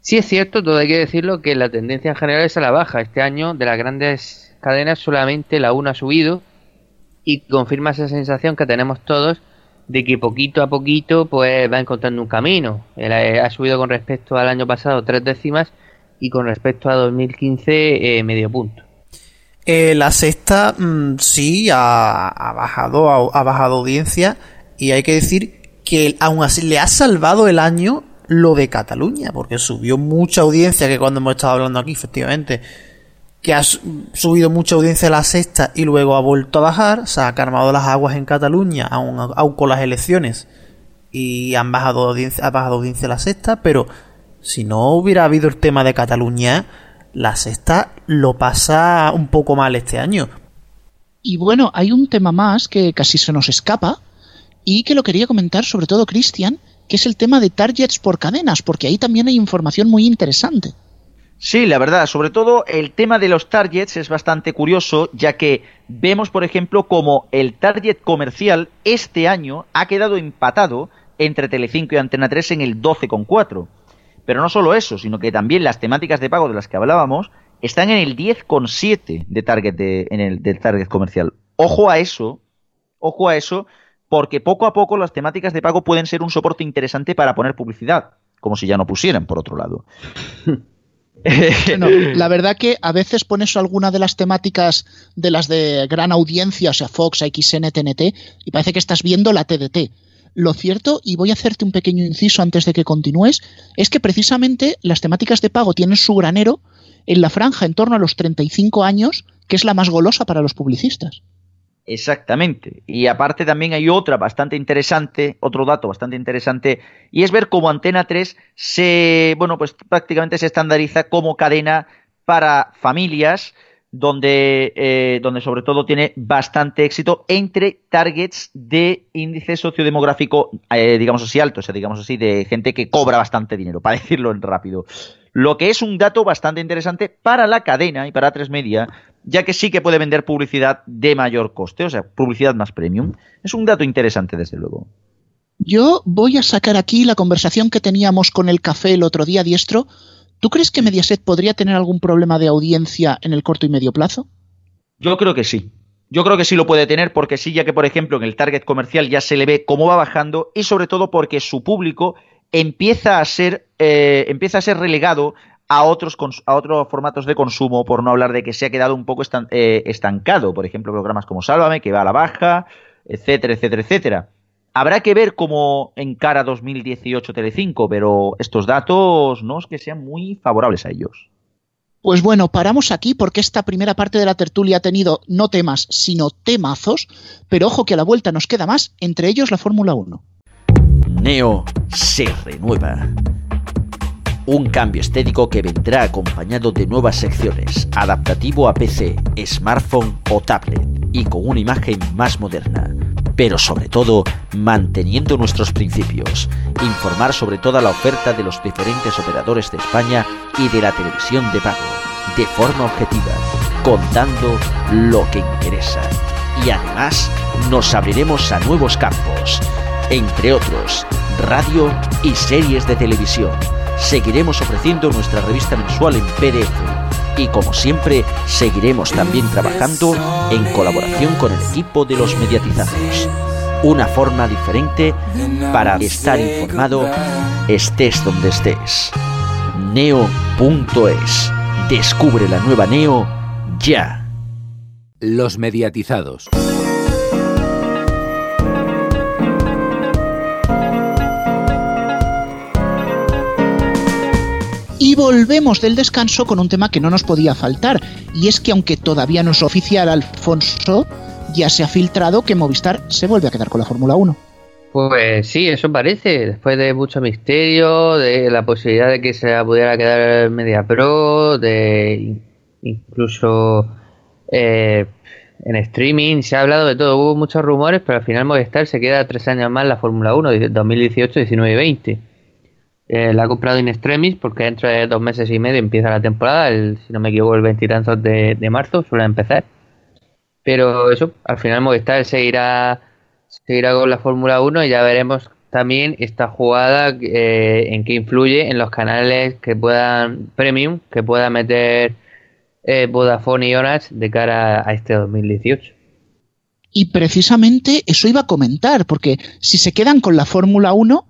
Sí es cierto, todo hay que decirlo, que la tendencia en general es a la baja. Este año de las grandes cadenas solamente la una ha subido y confirma esa sensación que tenemos todos de que poquito a poquito pues va encontrando un camino. Ha subido con respecto al año pasado tres décimas y con respecto a 2015 eh, medio punto. Eh, la sexta mmm, sí ha, bajado ha, ha, bajado audiencia y hay que decir que aún así le ha salvado el año lo de Cataluña porque subió mucha audiencia que cuando hemos estado hablando aquí efectivamente que ha subido mucha audiencia la sexta y luego ha vuelto a bajar se ha calmado las aguas en Cataluña aún, aún con las elecciones y han bajado audiencia ha bajado audiencia la sexta pero si no hubiera habido el tema de Cataluña la sexta lo pasa un poco mal este año. Y bueno, hay un tema más que casi se nos escapa y que lo quería comentar sobre todo Cristian, que es el tema de targets por cadenas, porque ahí también hay información muy interesante. Sí, la verdad, sobre todo el tema de los targets es bastante curioso, ya que vemos, por ejemplo, como el target comercial este año ha quedado empatado entre Telecinco y Antena 3 en el 12,4. Pero no solo eso, sino que también las temáticas de pago de las que hablábamos están en el 10,7 de target de, en el target comercial. Ojo a eso, ojo a eso, porque poco a poco las temáticas de pago pueden ser un soporte interesante para poner publicidad, como si ya no pusieran, por otro lado. la verdad que a veces pones alguna de las temáticas de las de gran audiencia, o sea, Fox, XN, TNT, y parece que estás viendo la TDT. Lo cierto, y voy a hacerte un pequeño inciso antes de que continúes, es que precisamente las temáticas de pago tienen su granero en la franja en torno a los 35 años, que es la más golosa para los publicistas. Exactamente. Y aparte también hay otra bastante interesante, otro dato bastante interesante, y es ver cómo Antena 3 se, bueno, pues prácticamente se estandariza como cadena para familias, donde, eh, donde sobre todo tiene bastante éxito entre targets de índice sociodemográfico, eh, digamos así, alto, o sea, digamos así, de gente que cobra bastante dinero, para decirlo en rápido. Lo que es un dato bastante interesante para la cadena y para tres media, ya que sí que puede vender publicidad de mayor coste, o sea, publicidad más premium. Es un dato interesante, desde luego. Yo voy a sacar aquí la conversación que teníamos con el café el otro día, Diestro. ¿Tú crees que Mediaset podría tener algún problema de audiencia en el corto y medio plazo? Yo creo que sí. Yo creo que sí lo puede tener porque sí, ya que por ejemplo en el target comercial ya se le ve cómo va bajando y sobre todo porque su público empieza a ser, eh, empieza a ser relegado a otros, a otros formatos de consumo, por no hablar de que se ha quedado un poco eh, estancado. Por ejemplo, programas como Sálvame, que va a la baja, etcétera, etcétera, etcétera. Habrá que ver cómo encara 2018 Telecinco, pero estos datos no es que sean muy favorables a ellos. Pues bueno, paramos aquí porque esta primera parte de la tertulia ha tenido no temas, sino temazos, pero ojo que a la vuelta nos queda más, entre ellos la Fórmula 1. Neo se renueva un cambio estético que vendrá acompañado de nuevas secciones, adaptativo a PC, smartphone o tablet y con una imagen más moderna. Pero sobre todo, manteniendo nuestros principios, informar sobre toda la oferta de los diferentes operadores de España y de la televisión de pago, de forma objetiva, contando lo que interesa. Y además, nos abriremos a nuevos campos, entre otros, radio y series de televisión seguiremos ofreciendo nuestra revista mensual en PDF y como siempre seguiremos también trabajando en colaboración con el equipo de los mediatizados. Una forma diferente para estar informado estés donde estés. Neo.es. Descubre la nueva Neo ya. Los mediatizados. Volvemos del descanso con un tema que no nos podía faltar, y es que aunque todavía no es oficial, Alfonso, ya se ha filtrado que Movistar se vuelve a quedar con la Fórmula 1. Pues sí, eso parece, después de mucho misterio, de la posibilidad de que se pudiera quedar Media Pro, de incluso eh, en streaming, se ha hablado de todo, hubo muchos rumores, pero al final Movistar se queda tres años más en la Fórmula 1, 2018, 19 y 20. Eh, la ha comprado in extremis porque dentro de dos meses y medio empieza la temporada, el, si no me equivoco, el veintitantos de, marzo suele empezar. Pero eso, al final Movistar seguirá, seguirá con la Fórmula 1 y ya veremos también esta jugada eh, en qué influye en los canales que puedan premium, que pueda meter eh, Vodafone y Orange de cara a este 2018. Y precisamente eso iba a comentar, porque si se quedan con la Fórmula 1,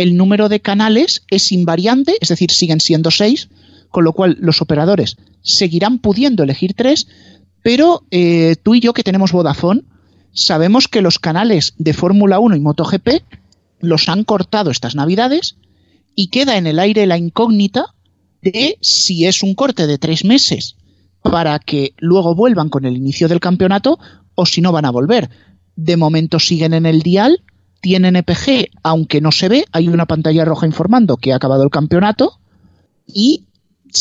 el número de canales es invariante, es decir, siguen siendo seis, con lo cual los operadores seguirán pudiendo elegir tres, pero eh, tú y yo que tenemos Vodafone, sabemos que los canales de Fórmula 1 y MotoGP los han cortado estas navidades y queda en el aire la incógnita de si es un corte de tres meses para que luego vuelvan con el inicio del campeonato o si no van a volver. De momento siguen en el dial tienen EPG, aunque no se ve, hay una pantalla roja informando que ha acabado el campeonato y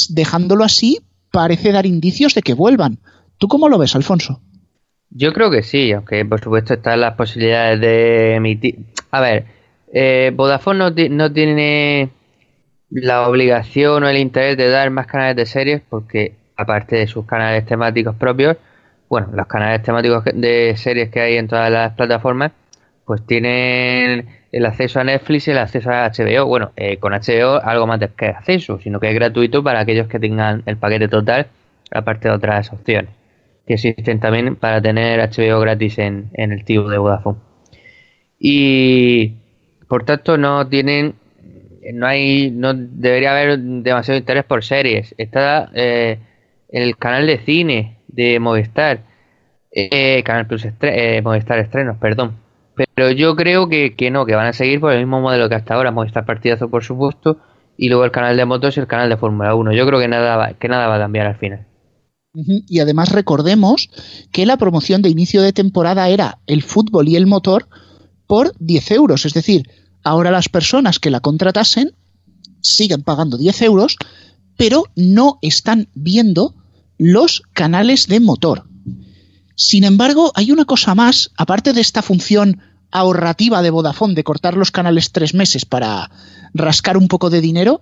dejándolo así parece dar indicios de que vuelvan. ¿Tú cómo lo ves, Alfonso? Yo creo que sí, aunque por supuesto están las posibilidades de emitir. A ver, eh, Vodafone no, tiene la obligación o el interés de dar más canales de series porque aparte de sus canales temáticos propios, bueno, los canales temáticos de series que hay en todas las plataformas, pues tienen el acceso a Netflix y el acceso a HBO. Bueno, eh, con HBO algo más que acceso, sino que es gratuito para aquellos que tengan el paquete total, aparte de otras opciones que existen también para tener HBO gratis en, en el tipo de Vodafone. Y por tanto no tienen no hay no debería haber demasiado interés por series está eh, el canal de cine de Movistar eh, canal plus eh, Movistar estrenos perdón pero yo creo que, que, no que van a seguir por el mismo modelo que hasta ahora Movistar partidazo por supuesto y luego el canal de motos y el canal de Fórmula 1 yo creo que nada que nada va a cambiar al final y además recordemos que la promoción de inicio de temporada era el fútbol y el motor por 10 euros. Es decir, ahora las personas que la contratasen siguen pagando 10 euros, pero no están viendo los canales de motor. Sin embargo, hay una cosa más, aparte de esta función ahorrativa de Vodafone de cortar los canales tres meses para rascar un poco de dinero,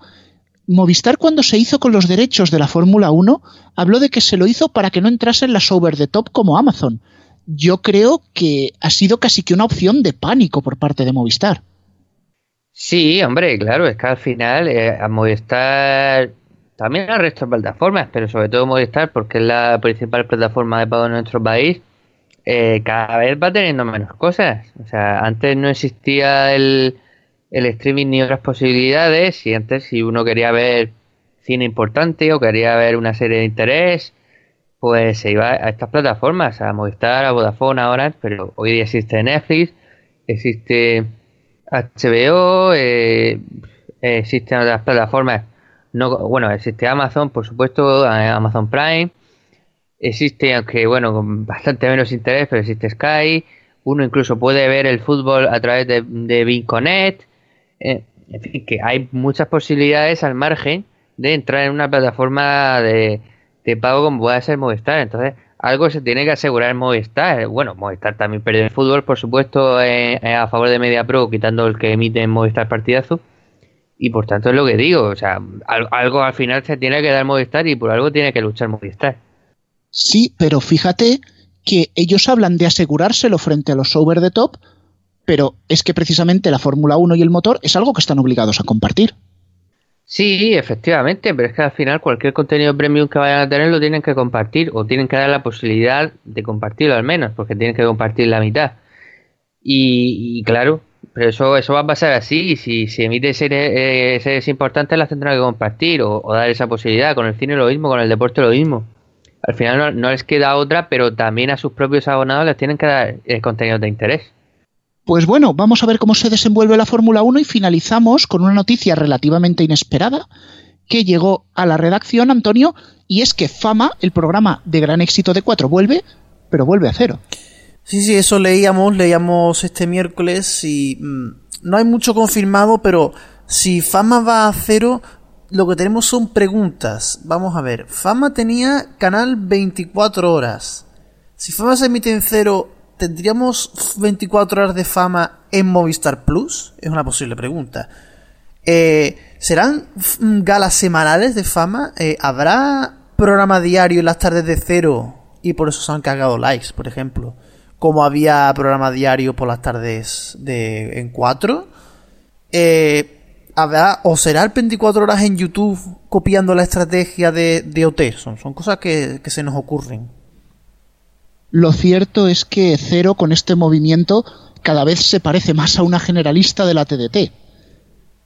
Movistar cuando se hizo con los derechos de la Fórmula 1 habló de que se lo hizo para que no entrasen las over the top como Amazon. Yo creo que ha sido casi que una opción de pánico por parte de Movistar. Sí, hombre, claro, es que al final eh, a Movistar, también al resto de plataformas, pero sobre todo Movistar, porque es la principal plataforma de pago en nuestro país, eh, cada vez va teniendo menos cosas. O sea, antes no existía el, el streaming ni otras posibilidades. Y antes, si uno quería ver cine importante o quería ver una serie de interés, pues se iba a estas plataformas, a Movistar, a Vodafone, ahora, pero hoy día existe Netflix, existe HBO, eh, existen otras plataformas. No, bueno, existe Amazon, por supuesto, Amazon Prime. Existe, aunque bueno, con bastante menos interés, pero existe Sky. Uno incluso puede ver el fútbol a través de, de Vinconet. Eh, en fin, que hay muchas posibilidades al margen de entrar en una plataforma de, pago como puede ser Movistar. Entonces, algo se tiene que asegurar Movistar. Bueno, Movistar también perdió el fútbol, por supuesto, eh, eh, a favor de Media Pro, quitando el que emite en Movistar Partidazo. Y por tanto es lo que digo, o sea, algo al final se tiene que dar Movistar y por algo tiene que luchar Movistar. Sí, pero fíjate que ellos hablan de asegurárselo frente a los over the top, pero es que precisamente la Fórmula 1 y el motor es algo que están obligados a compartir. Sí, efectivamente, pero es que al final cualquier contenido premium que vayan a tener lo tienen que compartir o tienen que dar la posibilidad de compartirlo al menos, porque tienen que compartir la mitad. Y, claro, pero eso, eso va a pasar así. Si, si emite series, eh, series importantes, las tendrán que compartir o, dar esa posibilidad. Con el cine lo mismo, con el deporte lo mismo. Al final no, les queda otra, pero también a sus propios abonados les tienen que dar el contenido de interés. Pues bueno, vamos a ver cómo se desenvuelve la Fórmula 1 y finalizamos con una noticia relativamente inesperada que llegó a la redacción, Antonio, y es que Fama, el programa de gran éxito de 4, vuelve, pero vuelve a cero. Sí, sí, eso leíamos, leíamos este miércoles y mm, no hay mucho confirmado, pero si Fama va a cero, lo que tenemos son preguntas. Vamos a ver, Fama tenía canal 24 horas. Si Fama se emite en cero ¿tendríamos 24 horas de fama en Movistar Plus? Es una posible pregunta. Eh, ¿Serán galas semanales de fama? Eh, ¿Habrá programa diario en las tardes de cero y por eso se han cagado likes, por ejemplo? Como había programa diario por las tardes de en 4. Eh, ¿Habrá o será el 24 horas en YouTube copiando la estrategia de, de OT? Son, cosas que se nos ocurren. Lo cierto es que Cero con este movimiento cada vez se parece más a una generalista de la TDT.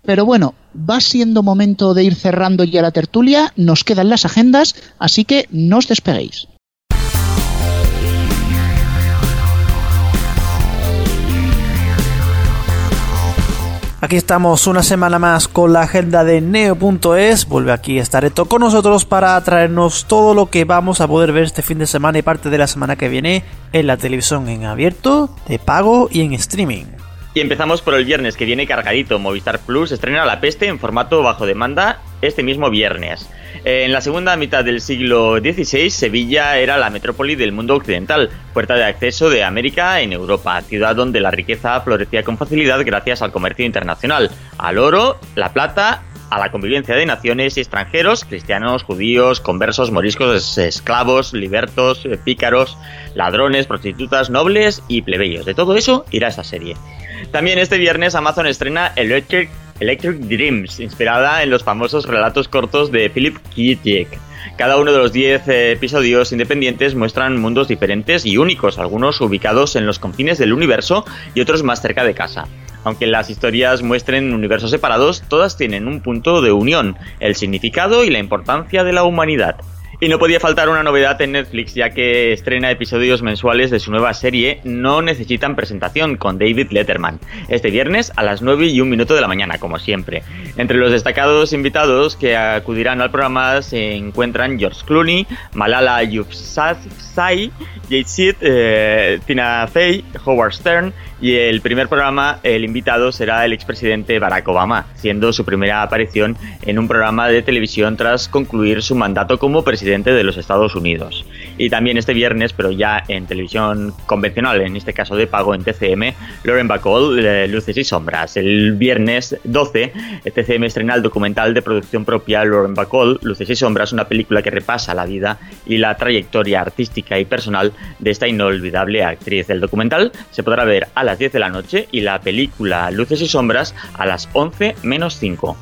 Pero bueno, va siendo momento de ir cerrando ya la tertulia, nos quedan las agendas, así que no os despeguéis. Aquí estamos una semana más con la agenda de Neo.es. Vuelve aquí Estareto con nosotros para traernos todo lo que vamos a poder ver este fin de semana y parte de la semana que viene en la televisión en abierto, de pago y en streaming. Y empezamos por el viernes que viene cargadito. Movistar Plus estrena La Peste en formato bajo demanda este mismo viernes. Eh, en la segunda mitad del siglo XVI, Sevilla era la metrópoli del mundo occidental, puerta de acceso de América en Europa, ciudad donde la riqueza florecía con facilidad gracias al comercio internacional, al oro, la plata a la convivencia de naciones y extranjeros, cristianos, judíos, conversos, moriscos, esclavos, libertos, eh, pícaros, ladrones, prostitutas, nobles y plebeyos. De todo eso irá esta serie. También este viernes Amazon estrena Electric, Dreams, inspirada en los famosos relatos cortos de Philip K. Cada uno de los 10 eh, episodios independientes muestran mundos diferentes y únicos, algunos ubicados en los confines del universo y otros más cerca de casa. Aunque las historias muestren universos separados, todas tienen un punto de unión, el significado y la importancia de la humanidad. Y no podía faltar una novedad en Netflix, ya que estrena episodios mensuales de su nueva serie No Necesitan Presentación con David Letterman, este viernes a las 9 y un minuto de la mañana, como siempre. Entre los destacados invitados que acudirán al programa se encuentran George Clooney, Malala Yousafzai, Jade eh, Tina Fey, Howard Stern y el primer programa, el invitado será el expresidente Barack Obama, siendo su primera aparición en un programa de televisión tras concluir su mandato como presidente de los Estados Unidos. Y también este viernes, pero ya en televisión convencional, en este caso de pago en TCM, Lauren Bacall, Luces y Sombras. El viernes 12, TCM estrena el documental de producción propia Lauren Bacall, Luces y Sombras, una película que repasa la vida y la trayectoria artística y personal de esta inolvidable actriz. El documental se podrá ver a la 10 de la noche y la película Luces y Sombras a las 11 menos 5.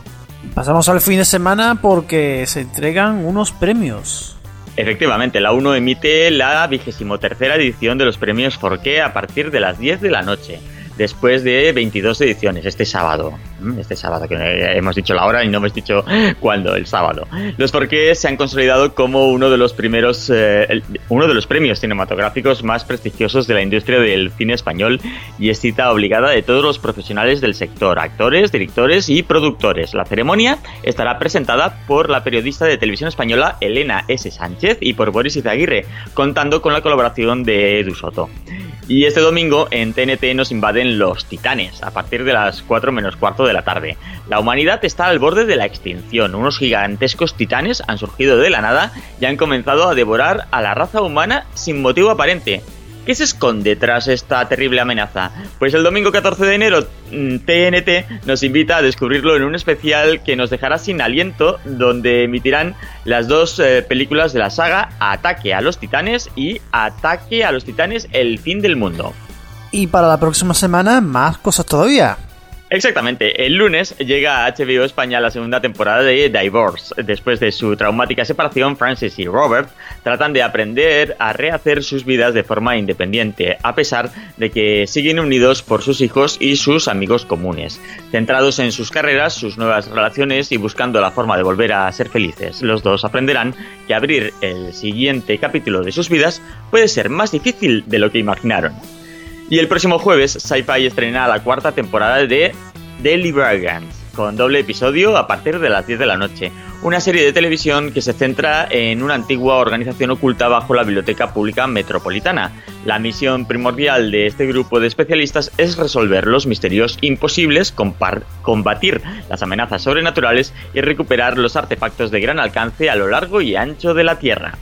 Pasamos al fin de semana porque se entregan unos premios. Efectivamente, la 1 emite la vigésimo tercera edición de los premios Forqué a partir de las 10 de la noche después de 22 ediciones, este sábado. Mm, este sábado, que hemos dicho la hora y no hemos dicho cuándo, el sábado. Los porqués se han consolidado como uno de los primeros, eh, uno de los premios cinematográficos más prestigiosos de la industria del cine español y es cita obligada de todos los profesionales del sector, actores, directores y productores. La ceremonia estará presentada por la periodista de televisión española Elena S. Sánchez y por Boris Izaguirre, contando con la colaboración de Edu Soto. Y este domingo en TNT nos invaden los titanes a partir de las 4 menos cuarto de la tarde. La humanidad está al borde de la extinción. Unos gigantescos titanes han surgido de la nada y han comenzado a devorar a la raza humana sin motivo aparente. ¿Qué se esconde tras esta terrible amenaza? Pues el domingo 14 de enero TNT mm, nos invita a descubrirlo en un especial que nos dejará sin aliento, donde emitirán las dos eh, películas de la saga Ataque a los Titanes y Ataque a los Titanes, el fin del mundo. Y para la próxima semana, más cosas todavía. Exactamente, el lunes llega a HBO España la segunda temporada de Divorce. Después de su traumática separación, Francis y Robert tratan de aprender a rehacer sus vidas de forma independiente, a pesar de que siguen unidos por sus hijos y sus amigos comunes. Centrados en sus carreras, sus nuevas relaciones y buscando la forma de volver a ser felices, los dos aprenderán que abrir el siguiente capítulo de sus vidas puede ser más difícil de lo que imaginaron. Y el próximo jueves, Sci-Fi estrena la cuarta temporada de Deliverance, con doble episodio a partir de las 10 de la noche. Una serie de televisión que se centra en una antigua organización oculta bajo la Biblioteca Pública Metropolitana. La misión primordial de este grupo de especialistas es resolver los misterios imposibles, combatir las amenazas sobrenaturales y recuperar los artefactos de gran alcance a lo largo y ancho de la Tierra.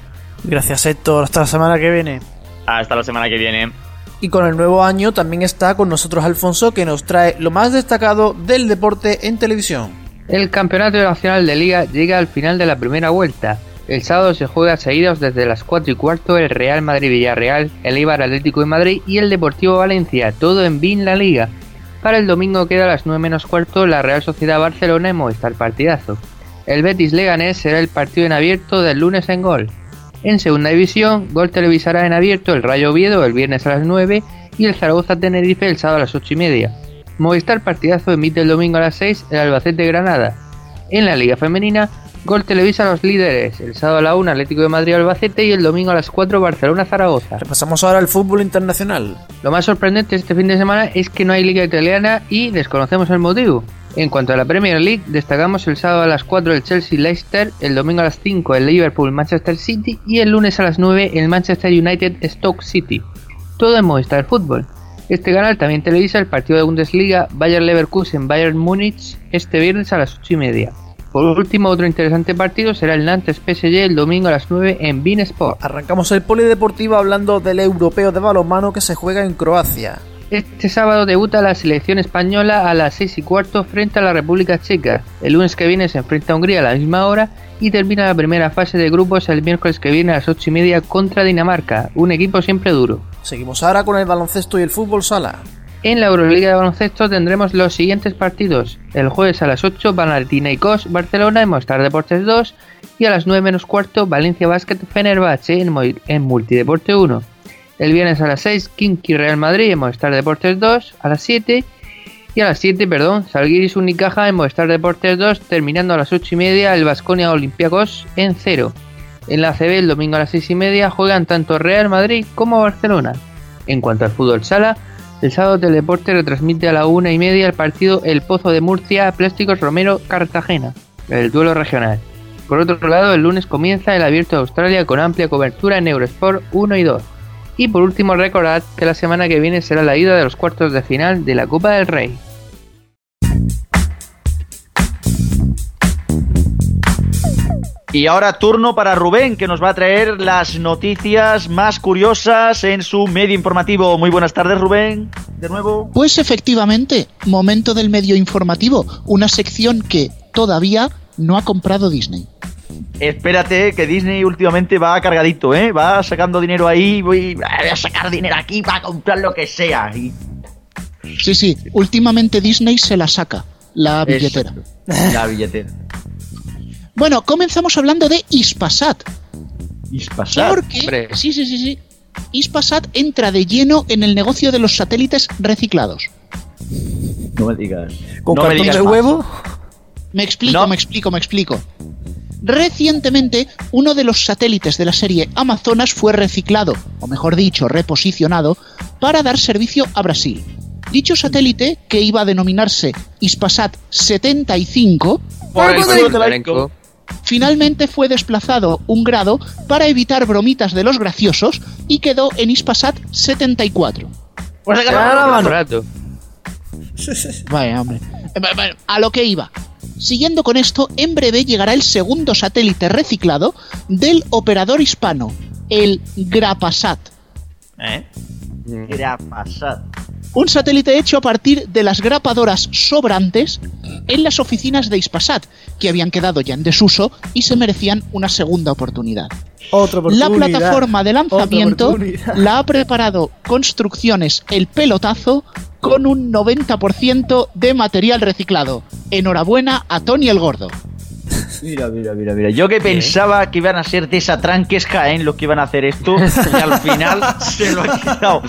Gracias Héctor, hasta la semana que viene. Hasta la semana que viene. Y con el nuevo año también está con nosotros Alfonso que nos trae lo más destacado del deporte en televisión. El Campeonato Nacional de Liga llega al final de la primera vuelta. El sábado se juega seguidos desde las 4 y cuarto el Real Madrid-Villarreal, el Ibar Atlético de Madrid y el Deportivo Valencia, todo en BIN La Liga. Para el domingo queda a las 9 menos cuarto la Real Sociedad Barcelona en Movistar Partidazo. El Betis Leganés será el partido en abierto del lunes en gol. En segunda división, Gol televisará en abierto el Rayo Oviedo el viernes a las 9 y el Zaragoza Tenerife el sábado a las 8 y media. Movistar Partidazo emite el domingo a las 6 el Albacete Granada. En la Liga Femenina, Gol televisa a los líderes, el sábado a la 1 Atlético de Madrid Albacete y el domingo a las 4 Barcelona Zaragoza. Repasamos ahora el fútbol internacional. Lo más sorprendente este fin de semana es que no hay liga italiana y desconocemos el motivo. En cuanto a la Premier League, destacamos el sábado a las 4 el Chelsea-Leicester, el domingo a las 5 el Liverpool-Manchester City y el lunes a las 9 el Manchester United-Stoke City. Todo en Movistar Fútbol. Este canal también televisa el partido de Bundesliga Bayern Leverkusen-Bayern Múnich este viernes a las 8 y media. Por último, otro interesante partido será el Nantes PSG el domingo a las 9 en Bean Sport. Arrancamos el polideportivo hablando del europeo de balonmano que se juega en Croacia. Este sábado debuta la selección española a las 6 y cuarto frente a la República Checa. El lunes que viene se enfrenta a Hungría a la misma hora y termina la primera fase de grupos el miércoles que viene a las 8 y media contra Dinamarca, un equipo siempre duro. Seguimos ahora con el baloncesto y el fútbol sala. En la Euroliga de baloncesto tendremos los siguientes partidos. El jueves a las 8 Cos Barcelona en Mostar Deportes 2 y a las 9 menos cuarto Valencia Basket Fenerbahce en, en Multideporte 1. El viernes a las 6 Kinky Real Madrid en Movistar Deportes 2 a las 7 y a las 7, perdón, Salguiris Unicaja en Movistar Deportes 2 terminando a las 8 y media el Vasconia Olympiacos en 0. En la CB el domingo a las 6 y media juegan tanto Real Madrid como Barcelona. En cuanto al fútbol sala, el sábado Teleporte retransmite a la 1 y media el partido El Pozo de Murcia Plásticos Romero Cartagena, el duelo regional. Por otro lado, el lunes comienza el Abierto de Australia con amplia cobertura en Eurosport 1 y 2. Y por último, recordad que la semana que viene será la ida de los cuartos de final de la Copa del Rey. Y ahora turno para Rubén, que nos va a traer las noticias más curiosas en su medio informativo. Muy buenas tardes, Rubén. De nuevo. Pues efectivamente, momento del medio informativo, una sección que todavía no ha comprado Disney. Espérate, que Disney últimamente va cargadito, ¿eh? Va sacando dinero ahí, voy, a sacar dinero aquí para comprar lo que sea. Sí, sí, últimamente Disney se la saca, la billetera. La billetera. bueno, comenzamos hablando de Ispasat. Ispasat. Porque, sí, sí, sí, sí. Ispasat entra de lleno en el negocio de los satélites reciclados. No me digas. ¿Con no cartón de huevo? Me explico, me explico, me explico. Recientemente, uno de los satélites de la serie Amazonas fue reciclado, o mejor dicho, reposicionado, para dar servicio a Brasil. Dicho satélite, que iba a denominarse Ispasat 75, finalmente fue desplazado un grado para evitar bromitas de los graciosos y quedó en Ispasat 74. Pues Vaya, hombre. Eh, a lo que iba. Siguiendo con esto, en breve llegará el segundo satélite reciclado del operador hispano, el Grapasat. ¿Eh? Grapasat. Un satélite hecho a partir de las grapadoras sobrantes en las oficinas de Ispasat, que habían quedado ya en desuso y se merecían una segunda oportunidad. oportunidad la plataforma de lanzamiento la ha preparado Construcciones El Pelotazo con un 90% de material reciclado. Enhorabuena a Tony el Gordo. Mira, mira, mira, mira. Yo que pensaba que iban a ser desatranques Jaén los que iban a hacer esto, y al final se lo ha quedado.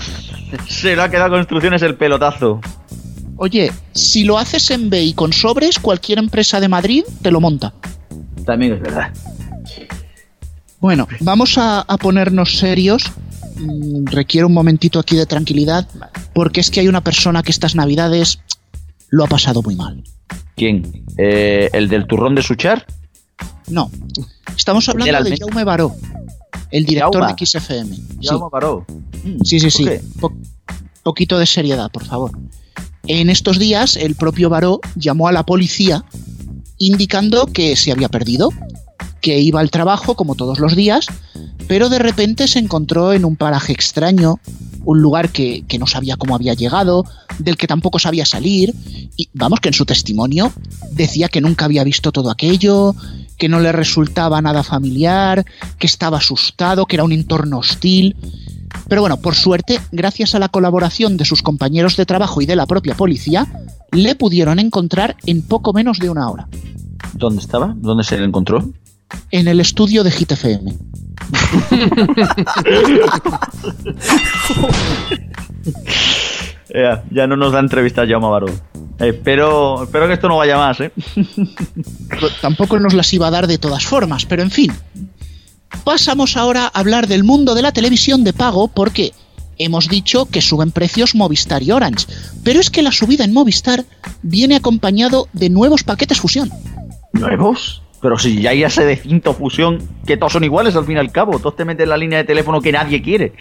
Se lo ha quedado construcciones el pelotazo. Oye, si lo haces en B y con sobres, cualquier empresa de Madrid te lo monta. También es verdad. Bueno, vamos a, a ponernos serios. Mm, requiere un momentito aquí de tranquilidad, porque es que hay una persona que estas navidades lo ha pasado muy mal. ¿Quién? Eh, ¿El del turrón de Suchar? No, estamos hablando de Jaume Baró, el director de XFM. Jaume Baró. Sí, sí, sí. Po- poquito de seriedad, por favor. En estos días, el propio Baró llamó a la policía indicando que se había perdido, que iba al trabajo como todos los días, pero de repente se encontró en un paraje extraño, un lugar que, que no sabía cómo había llegado, del que tampoco sabía salir, y vamos que en su testimonio decía que nunca había visto todo aquello, que no le resultaba nada familiar, que estaba asustado, que era un entorno hostil. Pero bueno, por suerte, gracias a la colaboración de sus compañeros de trabajo y de la propia policía, le pudieron encontrar en poco menos de una hora, ¿Dónde estaba? ¿Dónde se le encontró? En el estudio de Hit FM. Ya, ya no nos da entrevista Jaume Baró. Eh, espero, espero que esto no vaya más, ¿eh? Tampoco nos las iba a dar de todas formas, pero en fin. Pasamos ahora a hablar del mundo de la televisión de pago porque hemos dicho que suben precios Movistar y Orange, pero es que la subida en Movistar viene acompañado de nuevos paquetes fusión. ¿Nuevos? Pero si ya hay ese de cinto fusión, que todos son iguales al fin y al cabo. Todos te meten la línea de teléfono que nadie quiere.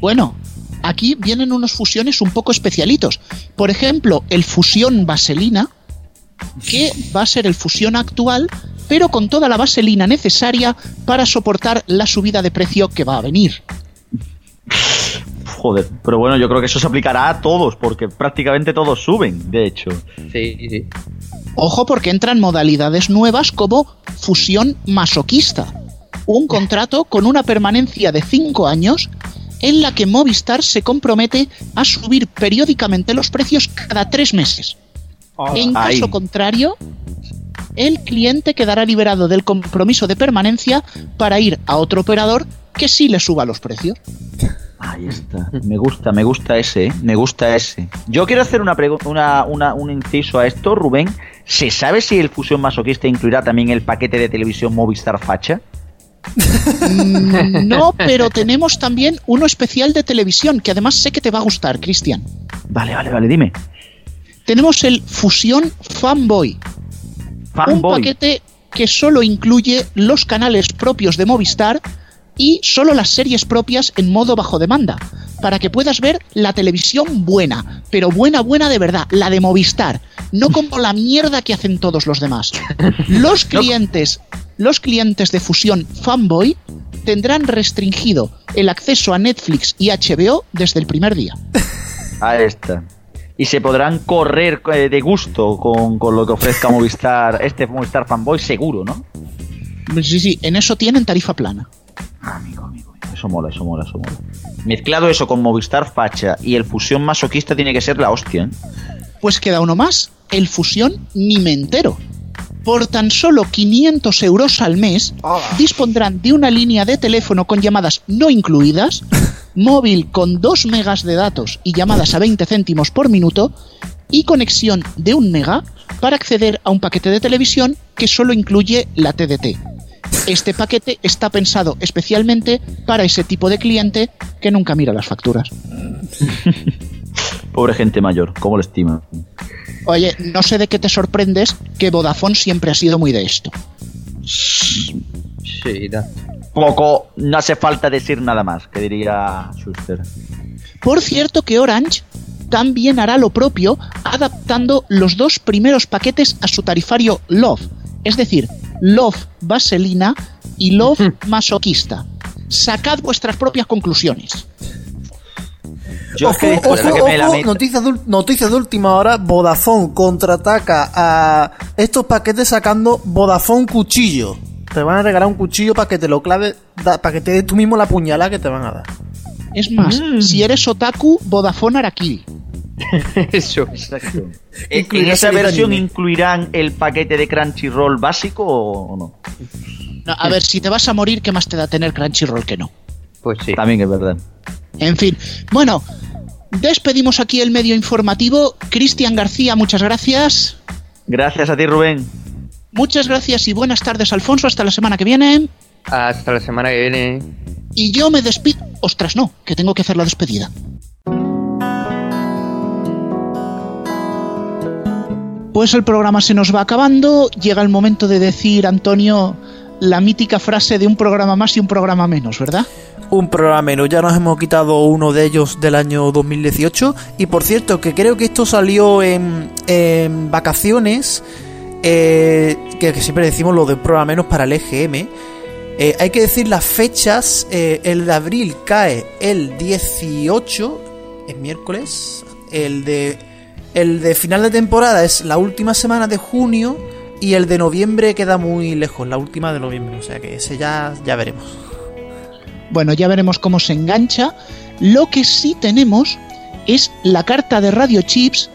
Bueno, aquí vienen unos fusiones un poco especialitos. Por ejemplo, el fusión vaselina, que va a ser el fusión actual, pero con toda la vaselina necesaria para soportar la subida de precio que va a venir. Joder, pero bueno, yo creo que eso se aplicará a todos, porque prácticamente todos suben, de hecho. Sí, sí. Ojo porque entran modalidades nuevas como fusión masoquista. Un contrato con una permanencia de 5 años en la que Movistar se compromete a subir periódicamente los precios cada 3 meses. En caso Ay. contrario, el cliente quedará liberado del compromiso de permanencia para ir a otro operador que sí le suba los precios. Ahí está. Me gusta, me gusta ese, ¿eh? me gusta ese. Yo quiero hacer una, una, una- un inciso a esto, Rubén. ¿Se sabe si el fusión masoquista incluirá también el paquete de televisión Movistar Facha? Mm, No, pero tenemos también uno especial de televisión que además sé que te va a gustar, Cristian. Vale, vale, vale, dime. Tenemos el Fusión Fanboy, un Fanboy. paquete que solo incluye los canales propios de Movistar y solo las series propias en modo bajo demanda, para que puedas ver la televisión buena, pero buena, buena de verdad, la de Movistar, no como la mierda que hacen todos los demás. Los clientes, los clientes de Fusión Fanboy tendrán restringido el acceso a Netflix y HBO desde el primer día. Ahí está. Y se podrán correr eh, de gusto con, con lo que ofrezca Movistar, este Movistar Fanboy, seguro, ¿no? Sí, sí, en eso tienen tarifa plana. Amigo, amigo, eso mola, eso mola, eso mola. Mezclado eso con Movistar Facha y el fusión masoquista tiene que ser la hostia, ¿eh? Pues queda uno más, el Fusión Ni me entero. Por tan solo 500 euros al mes, dispondrán de una línea de teléfono con llamadas no incluidas, móvil con 2 megas de datos y llamadas a 20 céntimos por minuto, y conexión de 1 mega para acceder a un paquete de televisión que solo incluye la TDT. Este paquete está pensado especialmente para ese tipo de cliente que nunca mira las facturas. Pobre gente mayor, ¿cómo lo estima? Oye, no sé de qué te sorprendes que Vodafone siempre ha sido muy de esto. Sí, da. Poco, no hace falta decir nada más, que diría Schuster. Por cierto que Orange también hará lo propio adaptando los dos primeros paquetes a su tarifario Love, es decir, Love Vaselina y Love Masoquista. Sacad vuestras propias conclusiones. Yo es que Ojo, ojo, que me ojo, noticias, de, noticias de última hora, Vodafone contraataca a estos paquetes sacando Vodafone cuchillo. Te van a regalar un cuchillo para que te lo clave, para que te des tú mismo la puñalada que te van a dar. Es más, si eres otaku, Vodafone Arakiri. Eso. Exacto. ¿En en esa versión anime. incluirán el paquete de Crunchyroll básico o no? No, a ver, si te vas a morir, ¿qué más te da tener Crunchyroll que no? Pues sí. También es verdad. En fin, bueno, despedimos aquí el medio informativo. Cristian García, muchas gracias. Gracias a ti, Rubén. Muchas gracias y buenas tardes, Alfonso. Hasta la semana que viene. Hasta la semana que viene. Y yo me despido. Ostras, no, que tengo que hacer la despedida. Pues el programa se nos va acabando. Llega el momento de decir, Antonio, la mítica frase de un programa más y un programa menos, ¿verdad? Un programa menos, ya nos hemos quitado uno de ellos del año 2018. Y por cierto, que creo que esto salió en, vacaciones, eh, que, siempre decimos lo de programa menos para el EGM. Eh, hay que decir las fechas, eh, el de abril cae el 18, es miércoles, el de, el de final de temporada es la última semana de junio y el de noviembre queda muy lejos, la última de noviembre, o sea que ese ya, ya veremos. Bueno, ya veremos cómo se engancha. Lo que sí tenemos es la carta de Radio Chips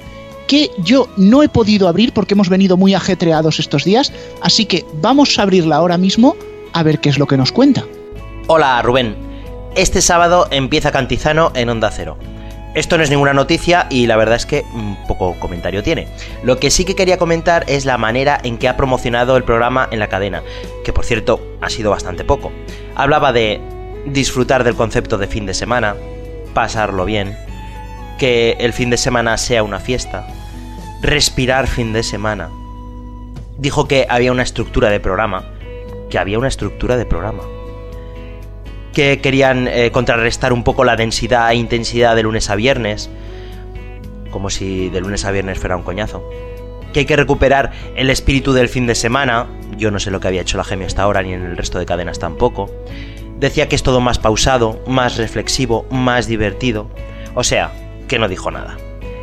que yo no he podido abrir porque hemos venido muy ajetreados estos días, así que vamos a abrirla ahora mismo a ver qué es lo que nos cuenta. Hola Rubén, este sábado empieza Cantizano en Onda Cero. Esto no es ninguna noticia y la verdad es que mm, poco comentario tiene. Lo que sí que quería comentar es la manera en que ha promocionado el programa en la cadena, que por cierto ha sido bastante poco. Hablaba de disfrutar del concepto de fin de semana, pasarlo bien, que el fin de semana sea una fiesta, respirar fin de semana. Dijo que había una estructura de programa, que había una estructura de programa. Que querían eh, contrarrestar un poco la densidad e intensidad de lunes a viernes, como si de lunes a viernes fuera un coñazo. Que hay que recuperar el espíritu del fin de semana, yo no sé lo que había hecho la Gemio hasta ahora, ni en el resto de cadenas tampoco. Decía que es todo más pausado, más reflexivo, más divertido. O sea, que no dijo nada.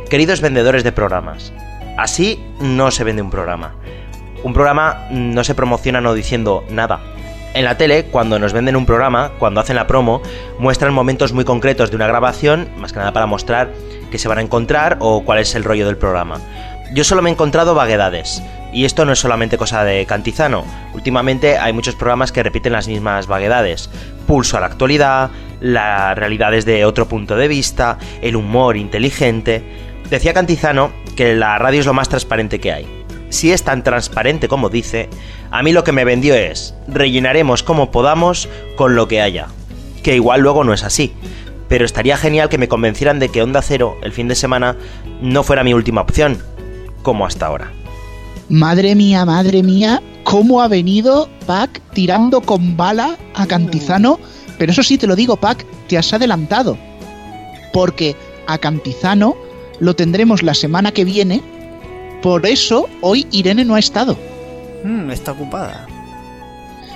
Queridos vendedores de programas, así no se vende un programa. Un programa no se promociona no diciendo nada. En la tele, cuando nos venden un programa, cuando hacen la promo, muestran momentos muy concretos de una grabación, más que nada para mostrar qué se van a encontrar o cuál es el rollo del programa. Yo solo me he encontrado vaguedades, y esto no es solamente cosa de Cantizano. Últimamente hay muchos programas que repiten las mismas vaguedades. Pulso a la actualidad, la realidad desde otro punto de vista, el humor inteligente. Decía Cantizano que la radio es lo más transparente que hay. Si es tan transparente como dice, a mí lo que me vendió es, rellenaremos como podamos con lo que haya. Que igual luego no es así. Pero estaría genial que me convencieran de que Onda Cero, el fin de semana, no fuera mi última opción, como hasta ahora. Madre mía, madre mía, cómo ha venido Pac tirando con bala a Cantizano. Pero eso sí te lo digo, Pac, te has adelantado. Porque a Cantizano lo tendremos la semana que viene. Por eso hoy Irene no ha estado. Mm, está ocupada.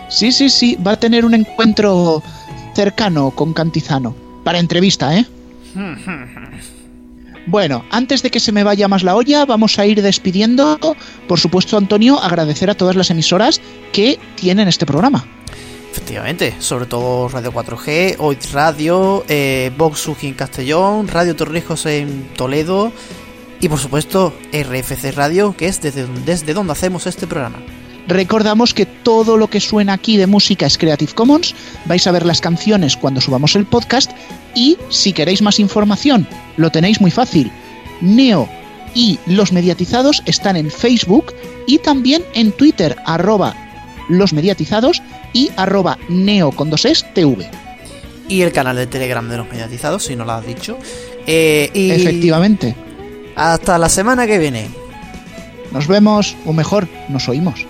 Sí, sí, sí, va a tener un encuentro cercano con Cantizano. Para entrevista, ¿eh? Bueno, antes de que se me vaya más la olla, vamos a ir despidiendo. Por supuesto, Antonio, agradecer a todas las emisoras que tienen este programa. Efectivamente, sobre todo Radio 4G, Hoy Radio, eh, Vox en Castellón, Radio Torrijos en Toledo y por supuesto RFC Radio, que es desde, desde donde hacemos este programa. Recordamos que todo lo que suena aquí de música es Creative Commons, vais a ver las canciones cuando subamos el podcast y si queréis más información lo tenéis muy fácil. Neo y los mediatizados están en Facebook y también en Twitter arroba los mediatizados y arroba neo con dos es TV. Y el canal de Telegram de los mediatizados, si no lo has dicho. Eh, y Efectivamente. Hasta la semana que viene. Nos vemos, o mejor, nos oímos.